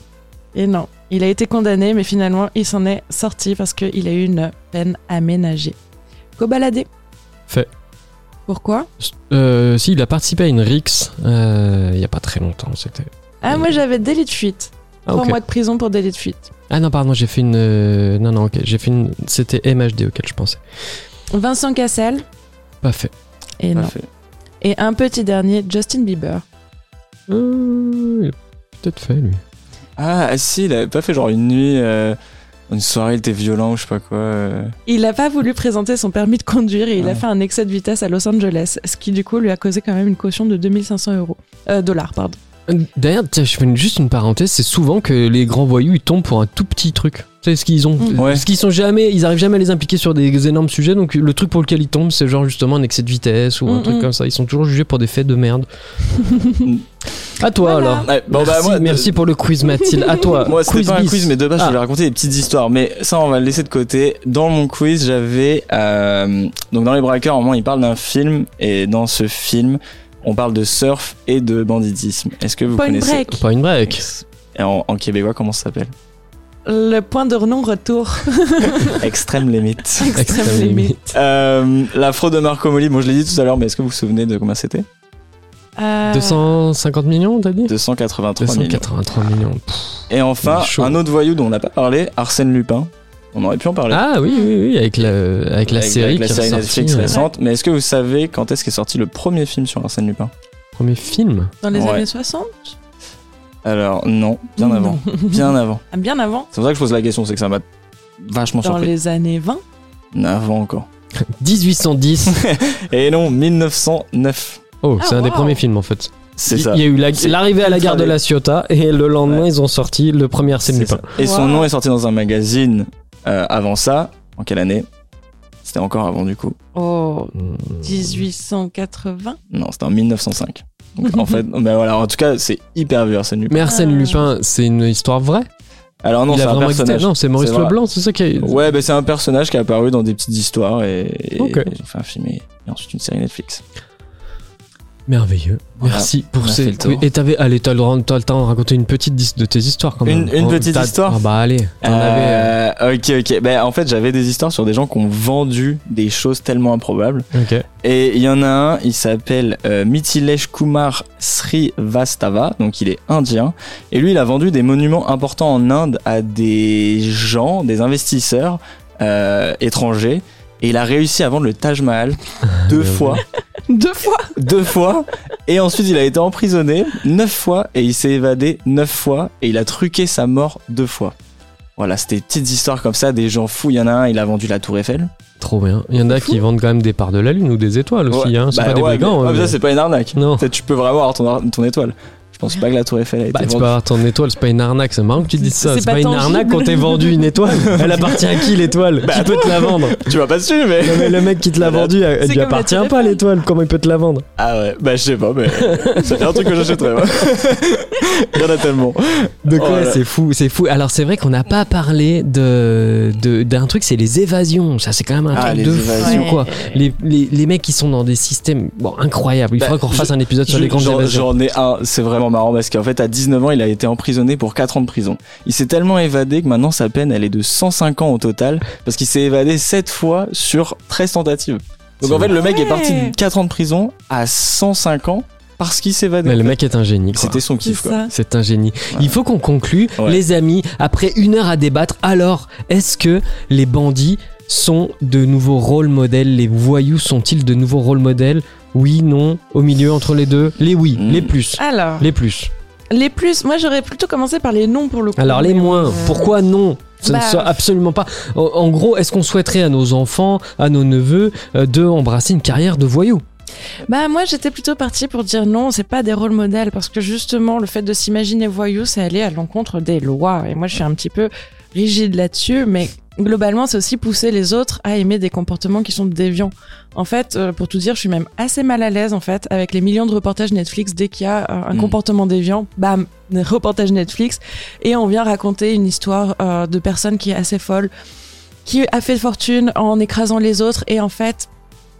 Et non, il a été condamné, mais finalement, il s'en est sorti parce qu'il a eu une peine aménagée. Cobaladé. Fait. Pourquoi? Euh, si, il a participé à une Rix euh, il y a pas très longtemps. C'était. Ah, moi j'avais délit de fuite. Ah, Trois mois de prison pour délit de fuite. Ah non, pardon, j'ai fait une. euh, Non, non, ok. J'ai fait une. C'était MHD auquel je pensais. Vincent Cassel. Pas fait. Et non. Et un petit dernier, Justin Bieber. Euh, il a peut-être fait, lui. Ah, si, il avait pas fait genre une nuit, euh, une soirée, il était violent ou je sais pas quoi. euh. Il n'a pas voulu présenter son permis de conduire et il a Ouais. fait un excès de vitesse à Los Angeles, ce qui du coup lui a causé quand même une caution de 2500 euros. Euh, dollars, pardon. D'ailleurs, tiens, je fais une- juste une parenthèse. C'est souvent que les grands voyous ils tombent pour un tout petit truc. C'est ce qu'ils ont. Mm. Ouais. Ce qu'ils sont jamais, ils arrivent jamais à les impliquer sur des énormes sujets. Donc le truc pour lequel ils tombent, c'est genre justement un excès de vitesse ou un Mm, truc mm. comme ça. Ils sont toujours jugés pour des faits de merde. à toi Voilà. alors. Ouais, bon, bah, merci, moi, merci pour le quiz Mathilde. À toi. Moi, c'était pas un quiz, mais de base, je Ah. voulais raconter des petites histoires. Mais ça, on va le laisser de côté. Dans mon quiz, j'avais, euh, donc dans les braqueurs, au moins, il parle d'un film, et dans ce film, on parle de surf et de banditisme. Est-ce que vous Point connaissez Break. Point break. Et en, en québécois, comment ça s'appelle? Le point de non-retour. Extrême limite. Extrême limite. Euh, la fraude de Marco Moli, bon, je l'ai dit tout à l'heure, mais est-ce que vous vous souvenez de combien c'était? Euh, 250 millions, t'as dit? 283 millions. 283 millions. Pff. Et enfin, un autre voyou dont on n'a pas parlé, Arsène Lupin. On aurait pu en parler. Ah oui, oui, oui, avec la, avec la Avec- série avec la qui série Netflix ouais. récente. Mais est-ce que vous savez quand est-ce qu'est sorti le premier film sur Arsène Lupin? Premier film? Dans les Ouais. années 60 Alors non, bien Non. avant. Bien avant. Ah, Bien avant C'est pour ça que je pose la question, c'est que ça m'a vachement Dans surpris. les années 20 Avant encore. 1810. Et non, 1909. Oh, Ah, c'est un des wow. premiers films en fait. C'est Il ça. il y a eu la- C'est l'arrivée à la gare de la Ciotat et le lendemain ils ont sorti le premier Arsène C'est Lupin. ça. Et son Wow. nom est sorti dans un magazine euh, avant ça. En quelle année? C'était encore avant du coup. Oh, Hmm. 1880 Non, c'était en 1905. Donc en fait, ben voilà, en tout cas, c'est hyper vieux Arsène Lupin. Mais Arsène Ah, Lupin, c'est une histoire vraie Alors non, Il c'est a un vraiment existé personnage. Non, c'est Maurice. Leblanc, c'est ça qui est. Ouais, ben c'est un personnage qui est apparu dans des petites histoires et, et Ok. ils ont fait un film et, et ensuite une série Netflix. Merveilleux. Voilà. Merci pour ces. Oui, Et t'avais, allez, t'as le, t'as le temps de raconter une petite de tes histoires quand même. Une- une Oh, petite histoire Ah bah allez, avais. euh, Euh, ok, ok. Ben en fait, j'avais des histoires sur des gens qui ont vendu des choses tellement improbables. Ok. Et il y en a un, il s'appelle euh, Mithilesh Kumar Srivastava, donc il est indien. Et lui, il a vendu des monuments importants en Inde à des gens, des investisseurs euh, étrangers. Et il a réussi à vendre le Taj Mahal deux fois. Deux fois Deux fois. Et ensuite, il a été emprisonné neuf fois. Et il s'est évadé neuf fois. Et il a truqué sa mort deux fois. Voilà, c'était des petites histoires comme ça, des gens fous. Il y en a un, il a vendu la Tour Eiffel. Trop bien. Il y en a qui vendent quand même des parts de la lune ou des étoiles aussi. Ouais. Hein. C'est Bah pas des ouais, brigands. mais- hein, ouais, mais ça, mais- c'est pas une arnaque. Non. Peut-être tu peux vraiment avoir ton étoile. Je pense pas que la Tour Eiffel a été Bah, tu peux vendue. avoir ton étoile, c'est pas une arnaque, c'est marrant que tu dises ça. C'est C'est pas pas, une arnaque quand t'es vendu une étoile. Elle appartient à qui l'étoile Bah, Tu peux te la vendre. Tu vas pas dessus, mais. Non, mais le mec qui te l'a Voilà. vendu, elle lui appartient pas l'étoile. Comment il peut te la vendre Ah ouais, bah je sais pas, mais c'est un truc que j'achèterais. moi. Il y en a tellement. De Oh quoi là. C'est fou, c'est fou. Alors c'est vrai qu'on n'a pas parlé de de- d'un truc, c'est les évasions. Ça c'est quand même un Ah, truc les de évasions. fou quoi. Les, les, les mecs qui sont dans des systèmes bon incroyables. Il Bah, faudrait qu'on refasse je- un épisode sur les grandes évasions. J'en ai un, c'est vraiment marrant parce qu'en fait, à 19 ans, il a été emprisonné pour 4 ans de prison. Il s'est tellement évadé que maintenant sa peine, elle est de 105 ans au total parce qu'il s'est évadé 7 fois sur 13 tentatives. Donc en fait, le mec est parti de 4 ans de prison à 105 ans parce qu'il s'est évadé. Mais le mec est un génie. quoi. C'était son kiff, quoi. ça. C'est un génie. Il faut qu'on conclue, Ouais. les amis, après une heure à débattre. Alors, est-ce que les bandits sont de nouveaux rôles modèles? Les voyous sont-ils de nouveaux rôles modèles? Oui, non, au milieu, entre les deux Les oui, Mm. les plus. Alors, Les plus. les plus, moi j'aurais plutôt commencé par les noms pour le coup. Alors les moins, euh, pourquoi non? Ce ne bah, soit absolument pas. En, en gros, est-ce qu'on souhaiterait à nos enfants, à nos neveux, euh, de embrasser une carrière de voyou? Bah moi j'étais plutôt partie pour dire non, c'est pas des rôles modèles parce que justement le fait de s'imaginer voyou, c'est aller à l'encontre des lois et moi je suis un petit peu rigide là-dessus, mais globalement c'est aussi pousser les autres à aimer des comportements qui sont déviants. En fait, euh, pour tout dire, je suis même assez mal à l'aise en fait avec les millions de reportages Netflix dès qu'il y a euh, un Mm. comportement déviant, bam, des reportages Netflix et on vient raconter une histoire euh, de personne qui est assez folle, qui a fait fortune en écrasant les autres et en fait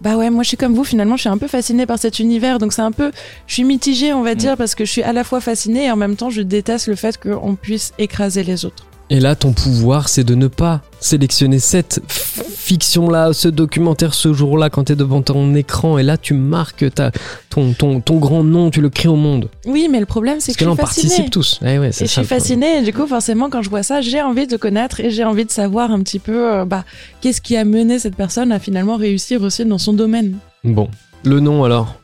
bah ouais, moi je suis comme vous, finalement je suis un peu fascinée par cet univers, donc c'est un peu, je suis mitigée on va dire, parce que je suis à la fois fascinée et en même temps je déteste le fait qu'on puisse écraser les autres. Et là, ton pouvoir, c'est de ne pas sélectionner cette fiction-là, ce documentaire ce jour-là, quand t'es devant ton écran, et là, tu marques ta, ton, ton, ton grand nom, tu le crées au monde. Oui, mais le problème c'est que, que je suis fascinée. participe tous. Eh ouais, Et c'est je ça suis fascinée et du coup forcément quand je vois ça, j'ai envie de connaître et j'ai envie de savoir un petit peu euh, bah, qu'est-ce qui a mené cette personne à finalement réussir aussi dans son domaine. Bon, le nom alors?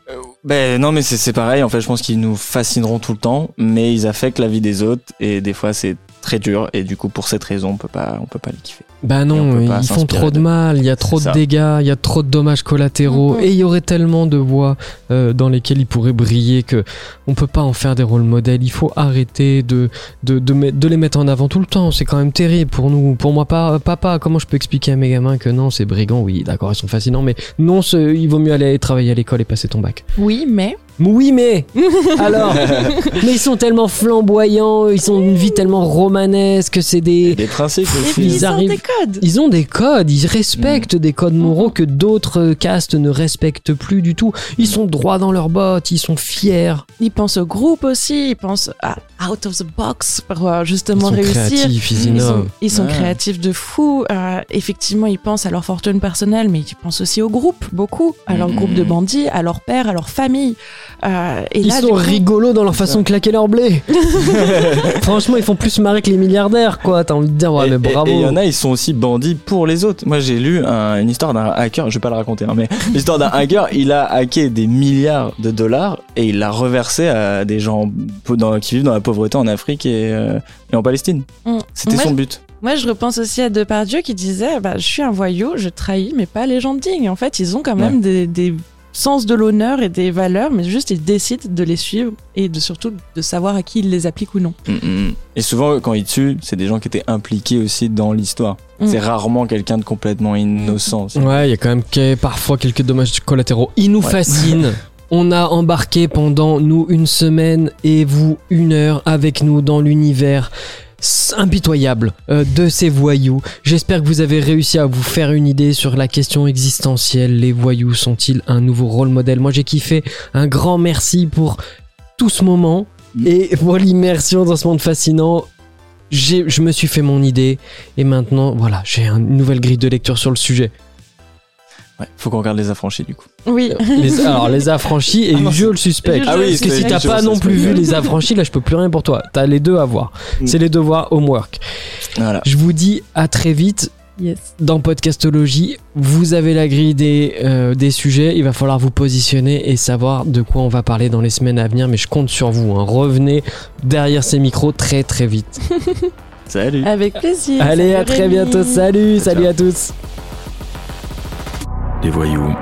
Ben non, mais c'est c'est pareil. En fait, je pense qu'ils nous fascineront tout le temps, mais ils affectent la vie des autres et des fois c'est très dur et du coup pour cette raison on peut pas on peut pas les kiffer. Bah non, ils font trop de mal, il y a trop de ça. dégâts, il y a trop de dommages collatéraux, et il y aurait tellement de voies euh, dans lesquelles ils pourraient briller que on peut pas en faire des rôles modèles. Il faut arrêter de de, de, met- de les mettre en avant tout le temps. C'est quand même terrible pour nous. Pour moi, pas, papa, comment je peux expliquer à mes gamins que non, c'est brigand? Oui, d'accord, ils sont fascinants, mais non, ce- il vaut mieux aller travailler à l'école et passer ton bac. Oui, mais. Oui, mais alors, mais ils sont tellement flamboyants, ils ont une vie tellement romanesque, c'est des Des principes Et aussi. ils, Ils ont arrivent- des codes. ils ont des codes, ils respectent des codes moraux que d'autres castes ne respectent plus du tout. Ils sont droits dans leurs bottes, ils sont fiers. Ils pensent au groupe aussi, ils pensent à out of the box pour euh, justement ils sont réussir. créatifs, ils Ils sont, ils sont Ouais. créatifs de fou. Euh, effectivement, ils pensent à leur fortune personnelle, mais ils pensent aussi au groupe, beaucoup. À leur Mhm. groupe de bandits, à leur père, à leur famille. Euh, et Ils là, sont coup- rigolos dans leur façon de claquer leur blé. Franchement, ils font plus marrer que les milliardaires, quoi. T'as envie de dire, ouais, Et- mais bravo. Et il y en a, ils sont aussi bandits pour les autres. Moi, j'ai lu un- une histoire d'un hacker, je vais pas la raconter, hein, mais l'histoire d'un hacker, il a hacké des milliards de dollars et il l'a reversé à des gens dans- qui vivent dans la pauvreté en Afrique et, euh, et en Palestine. Mm. C'était son but. Moi, je repense aussi à Depardieu qui disait bah, Je suis un voyou, je trahis, mais pas les gens dignes. En fait, ils ont quand même des, des sens de l'honneur et des valeurs, mais juste ils décident de les suivre et de surtout de savoir à qui ils les appliquent ou non. Mm, mm. Et souvent, quand ils tuent, c'est des gens qui étaient impliqués aussi dans l'histoire. Mm. C'est rarement quelqu'un de complètement innocent. Ouais, il y a quand même que- parfois quelques dommages collatéraux. Ils nous Ouais. fascinent. On a embarqué pendant nous une semaine et vous une heure avec nous dans l'univers impitoyable euh, de ces voyous. J'espère que vous avez réussi à vous faire une idée sur la question existentielle. Les voyous sont-ils un nouveau rôle modèle? Moi j'ai kiffé. Un grand merci pour tout ce moment et pour l'immersion dans ce monde fascinant. Je me suis fait mon idée et maintenant voilà j'ai une nouvelle grille de lecture sur le sujet. Ouais, faut qu'on regarde les affranchis du coup. Oui. Les, alors les affranchis et Ah Usual Suspect. Ah oui, Parce que si t'as pas non plus vu les affranchis, là je peux plus rien pour toi. T'as les deux à voir. Mm. C'est les devoirs homework. Voilà. Je vous dis à très vite Yes. dans Podcastologie. Vous avez la grille des, euh, des sujets. Il va falloir vous positionner et savoir de quoi on va parler dans les semaines à venir. Mais je compte sur vous. hein. Revenez derrière ces micros très très vite. Salut. Avec plaisir. Allez, à très Rémi. bientôt. Salut, salut à tous des voyous.